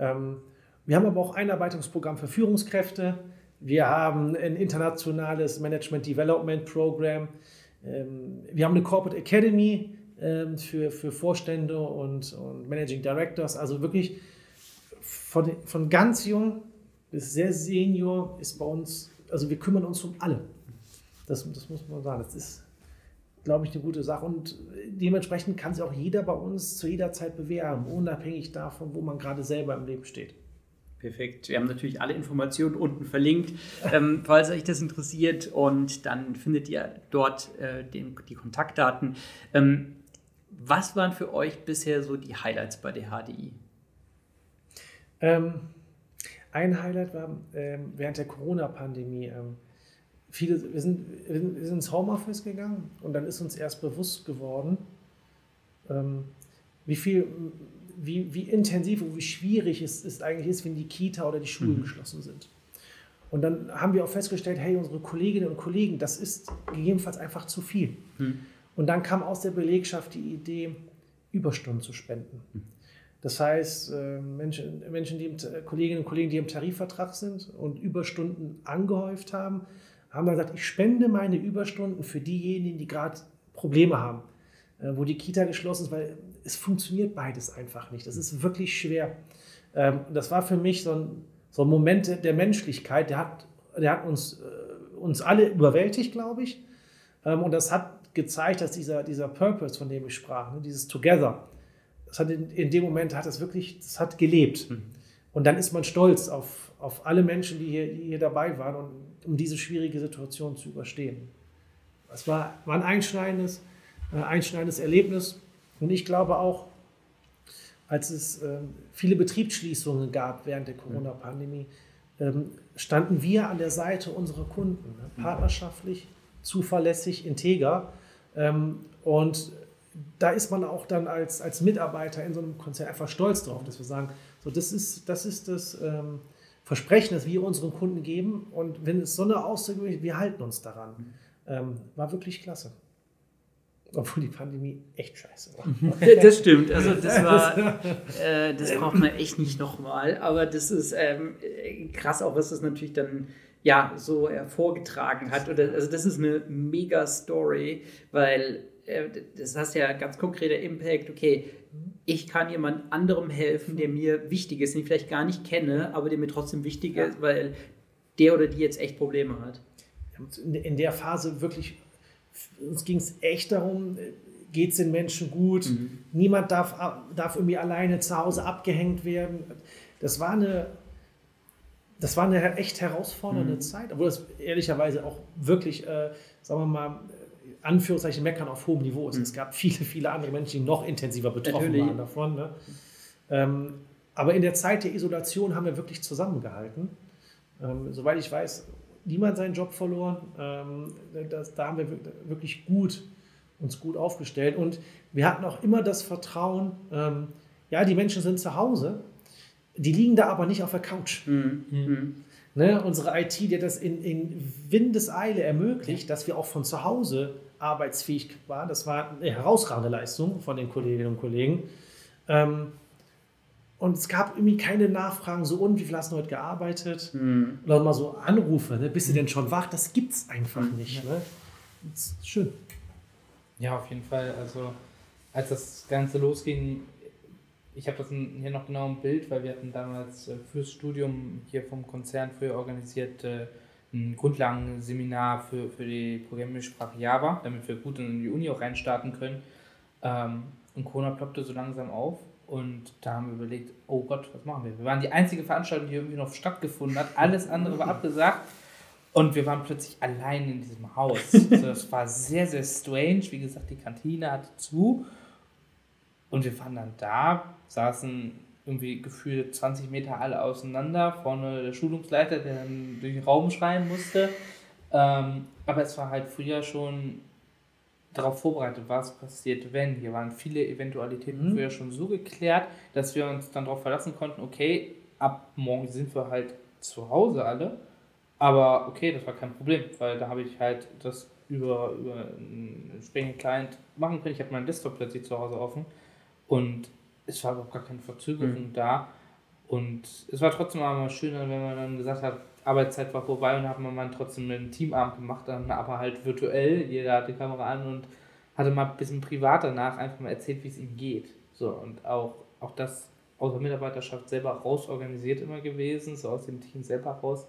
Ähm, wir haben aber auch ein Einarbeitungsprogramm für Führungskräfte. Wir haben ein internationales Management Development Program. Wir haben eine Corporate Academy für, für Vorstände und, und Managing Directors. Also wirklich von, von ganz jung bis sehr senior ist bei uns also wir kümmern uns um alle. Das, das muss man sagen. Das ist, glaube ich, eine gute Sache. Und dementsprechend kann sich auch jeder bei uns zu jeder Zeit bewerben, unabhängig davon, wo man gerade selber im Leben steht. Perfekt. Wir haben natürlich alle Informationen unten verlinkt, ähm, falls euch das interessiert. Und dann findet ihr dort äh, den, die Kontaktdaten. Ähm, was waren für euch bisher so die Highlights bei der HDI? Ähm, ein Highlight war ähm, während der Corona-Pandemie. Ähm, viele, wir sind, wir sind ins Homeoffice gegangen und dann ist uns erst bewusst geworden, ähm, wie viel, wie, wie intensiv und wie schwierig es, es eigentlich ist, wenn die Kita oder die Schulen mhm. geschlossen sind. Und dann haben wir auch festgestellt, hey, unsere Kolleginnen und Kollegen, das ist gegebenenfalls einfach zu viel. Mhm. Und dann kam aus der Belegschaft die Idee, Überstunden zu spenden. Mhm. Das heißt, äh, Menschen, Menschen die im, Kolleginnen und Kollegen, die im Tarifvertrag sind und Überstunden angehäuft haben, haben dann gesagt, ich spende meine Überstunden für diejenigen, die gerade Probleme haben, äh, wo die Kita geschlossen ist, weil es funktioniert beides einfach nicht. Das ist wirklich schwer. Ähm, das war für mich so ein, so ein Moment der Menschlichkeit, der hat, der hat uns, äh, uns alle überwältigt, glaube ich. Ähm, und das hat gezeigt, dass dieser, dieser Purpose, von dem ich sprach, ne, dieses Together, das hat in, in, dem Moment hat es wirklich, das hat gelebt. Mhm. Und dann ist man stolz auf, auf alle Menschen, die hier, die hier dabei waren, und, um diese schwierige Situation zu überstehen. Das war, war ein einschneidendes, äh, einschneidendes Erlebnis. Und ich glaube auch, als es äh, viele Betriebsschließungen gab während der Corona-Pandemie, ähm, standen wir an der Seite unserer Kunden, ne? partnerschaftlich, zuverlässig, integer. Ähm, und da ist man auch dann als, als Mitarbeiter in so einem Konzern einfach stolz drauf, dass wir sagen, so das ist das, ist das ähm, Versprechen, das wir unseren Kunden geben. Und wenn es so eine Aussage ist, wir halten uns daran. Ähm, war wirklich klasse. Obwohl die Pandemie echt scheiße war. Das stimmt. Also das war, äh, das braucht man echt nicht nochmal. Aber das ist ähm, krass, auch was das natürlich dann ja so hervorgetragen hat. Oder, also das ist eine mega Story, weil das heißt ja ganz konkreter Impact, okay, ich kann jemand anderem helfen, der mir wichtig ist, den ich vielleicht gar nicht kenne, aber der mir trotzdem wichtig ja. ist, weil der oder die jetzt echt Probleme hat. In der Phase wirklich, uns ging es echt darum, geht es den Menschen gut, mhm. niemand darf, darf irgendwie alleine zu Hause abgehängt werden. Das war eine, das war eine echt herausfordernde mhm. Zeit, obwohl das ehrlicherweise auch wirklich, äh, sagen wir mal, Anführungszeichen meckern auf hohem Niveau ist. Mhm. Es gab viele, viele andere Menschen, die noch intensiver betroffen Natürlich. waren davon. Ne? Ähm, aber in der Zeit der Isolation haben wir wirklich zusammengehalten. Ähm, soweit ich weiß, niemand seinen Job verloren. Ähm, das, da haben wir wirklich gut, uns gut aufgestellt. Und wir hatten auch immer das Vertrauen, ähm, ja, die Menschen sind zu Hause, die liegen da aber nicht auf der Couch. Mhm. Mhm. Ne, unsere IT, die das in, in Windeseile ermöglicht, dass wir auch von zu Hause arbeitsfähig waren. Das war eine herausragende Leistung von den Kolleginnen und Kollegen. Ähm, und es gab irgendwie keine Nachfragen, so und wie viel hast du heute gearbeitet? Mhm. Oder mal so Anrufe, ne? bist du denn schon wach? Das gibt es einfach mhm. nicht. Ne? Das ist schön. Ja, auf jeden Fall. Also als das Ganze losging, ich habe das hier noch genau im Bild, weil wir hatten damals äh, fürs Studium hier vom Konzern früher organisiert äh, ein Grundlagenseminar für, für die Programmiersprache Java, damit wir gut in die Uni auch reinstarten können. Ähm, und Corona ploppte so langsam auf und da haben wir überlegt, oh Gott, was machen wir? Wir waren die einzige Veranstaltung, die irgendwie noch stattgefunden hat. Alles andere war abgesagt. Und wir waren plötzlich allein in diesem Haus. Also das war sehr, sehr strange. Wie gesagt, die Kantine hatte zu. Und wir waren dann da, saßen irgendwie gefühlt 20 Meter alle auseinander. Vorne der Schulungsleiter, der dann durch den Raum schreien musste. Ähm, aber es war halt früher schon darauf vorbereitet, was passiert, wenn. Hier waren viele Eventualitäten mhm. früher schon so geklärt, dass wir uns dann darauf verlassen konnten, okay, ab morgen sind wir halt zu Hause alle. Aber okay, das war kein Problem, weil da habe ich halt das über, über einen entsprechenden Client machen können. Ich habe meinen Desktop plötzlich zu Hause offen und es war überhaupt gar keine Verzögerung mhm. da. Und es war trotzdem aber schöner, wenn man dann gesagt hat, Arbeitszeit war vorbei und haben wir mal trotzdem einen Teamabend gemacht, dann aber halt virtuell. Jeder hatte die Kamera an und hatte mal ein bisschen privat danach einfach mal erzählt, wie es ihm geht. So, und auch, auch das aus der Mitarbeiterschaft selber raus organisiert immer gewesen, so aus dem Team selber raus.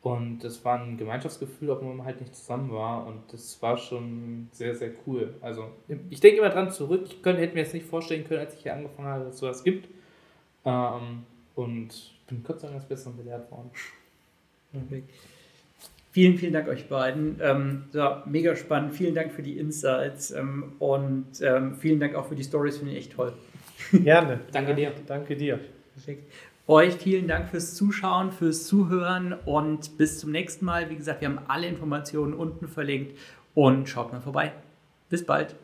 Und das war ein Gemeinschaftsgefühl, obwohl man halt nicht zusammen war. Und das war schon sehr, sehr cool. Also, ich denke immer dran zurück. Ich könnte, hätte mir jetzt nicht vorstellen können, als ich hier angefangen habe, dass es sowas gibt. Ähm, und bin kurz an das Bessere belehrt worden. Okay. Vielen, vielen Dank euch beiden. Ähm, so, mega spannend. Vielen Dank für die Insights ähm, und ähm, vielen Dank auch für die Stories. Finde ich echt toll. Gerne. Danke dir. Danke dir. Perfekt. Euch vielen Dank fürs Zuschauen, fürs Zuhören und bis zum nächsten Mal. Wie gesagt, wir haben alle Informationen unten verlinkt und schaut mal vorbei. Bis bald.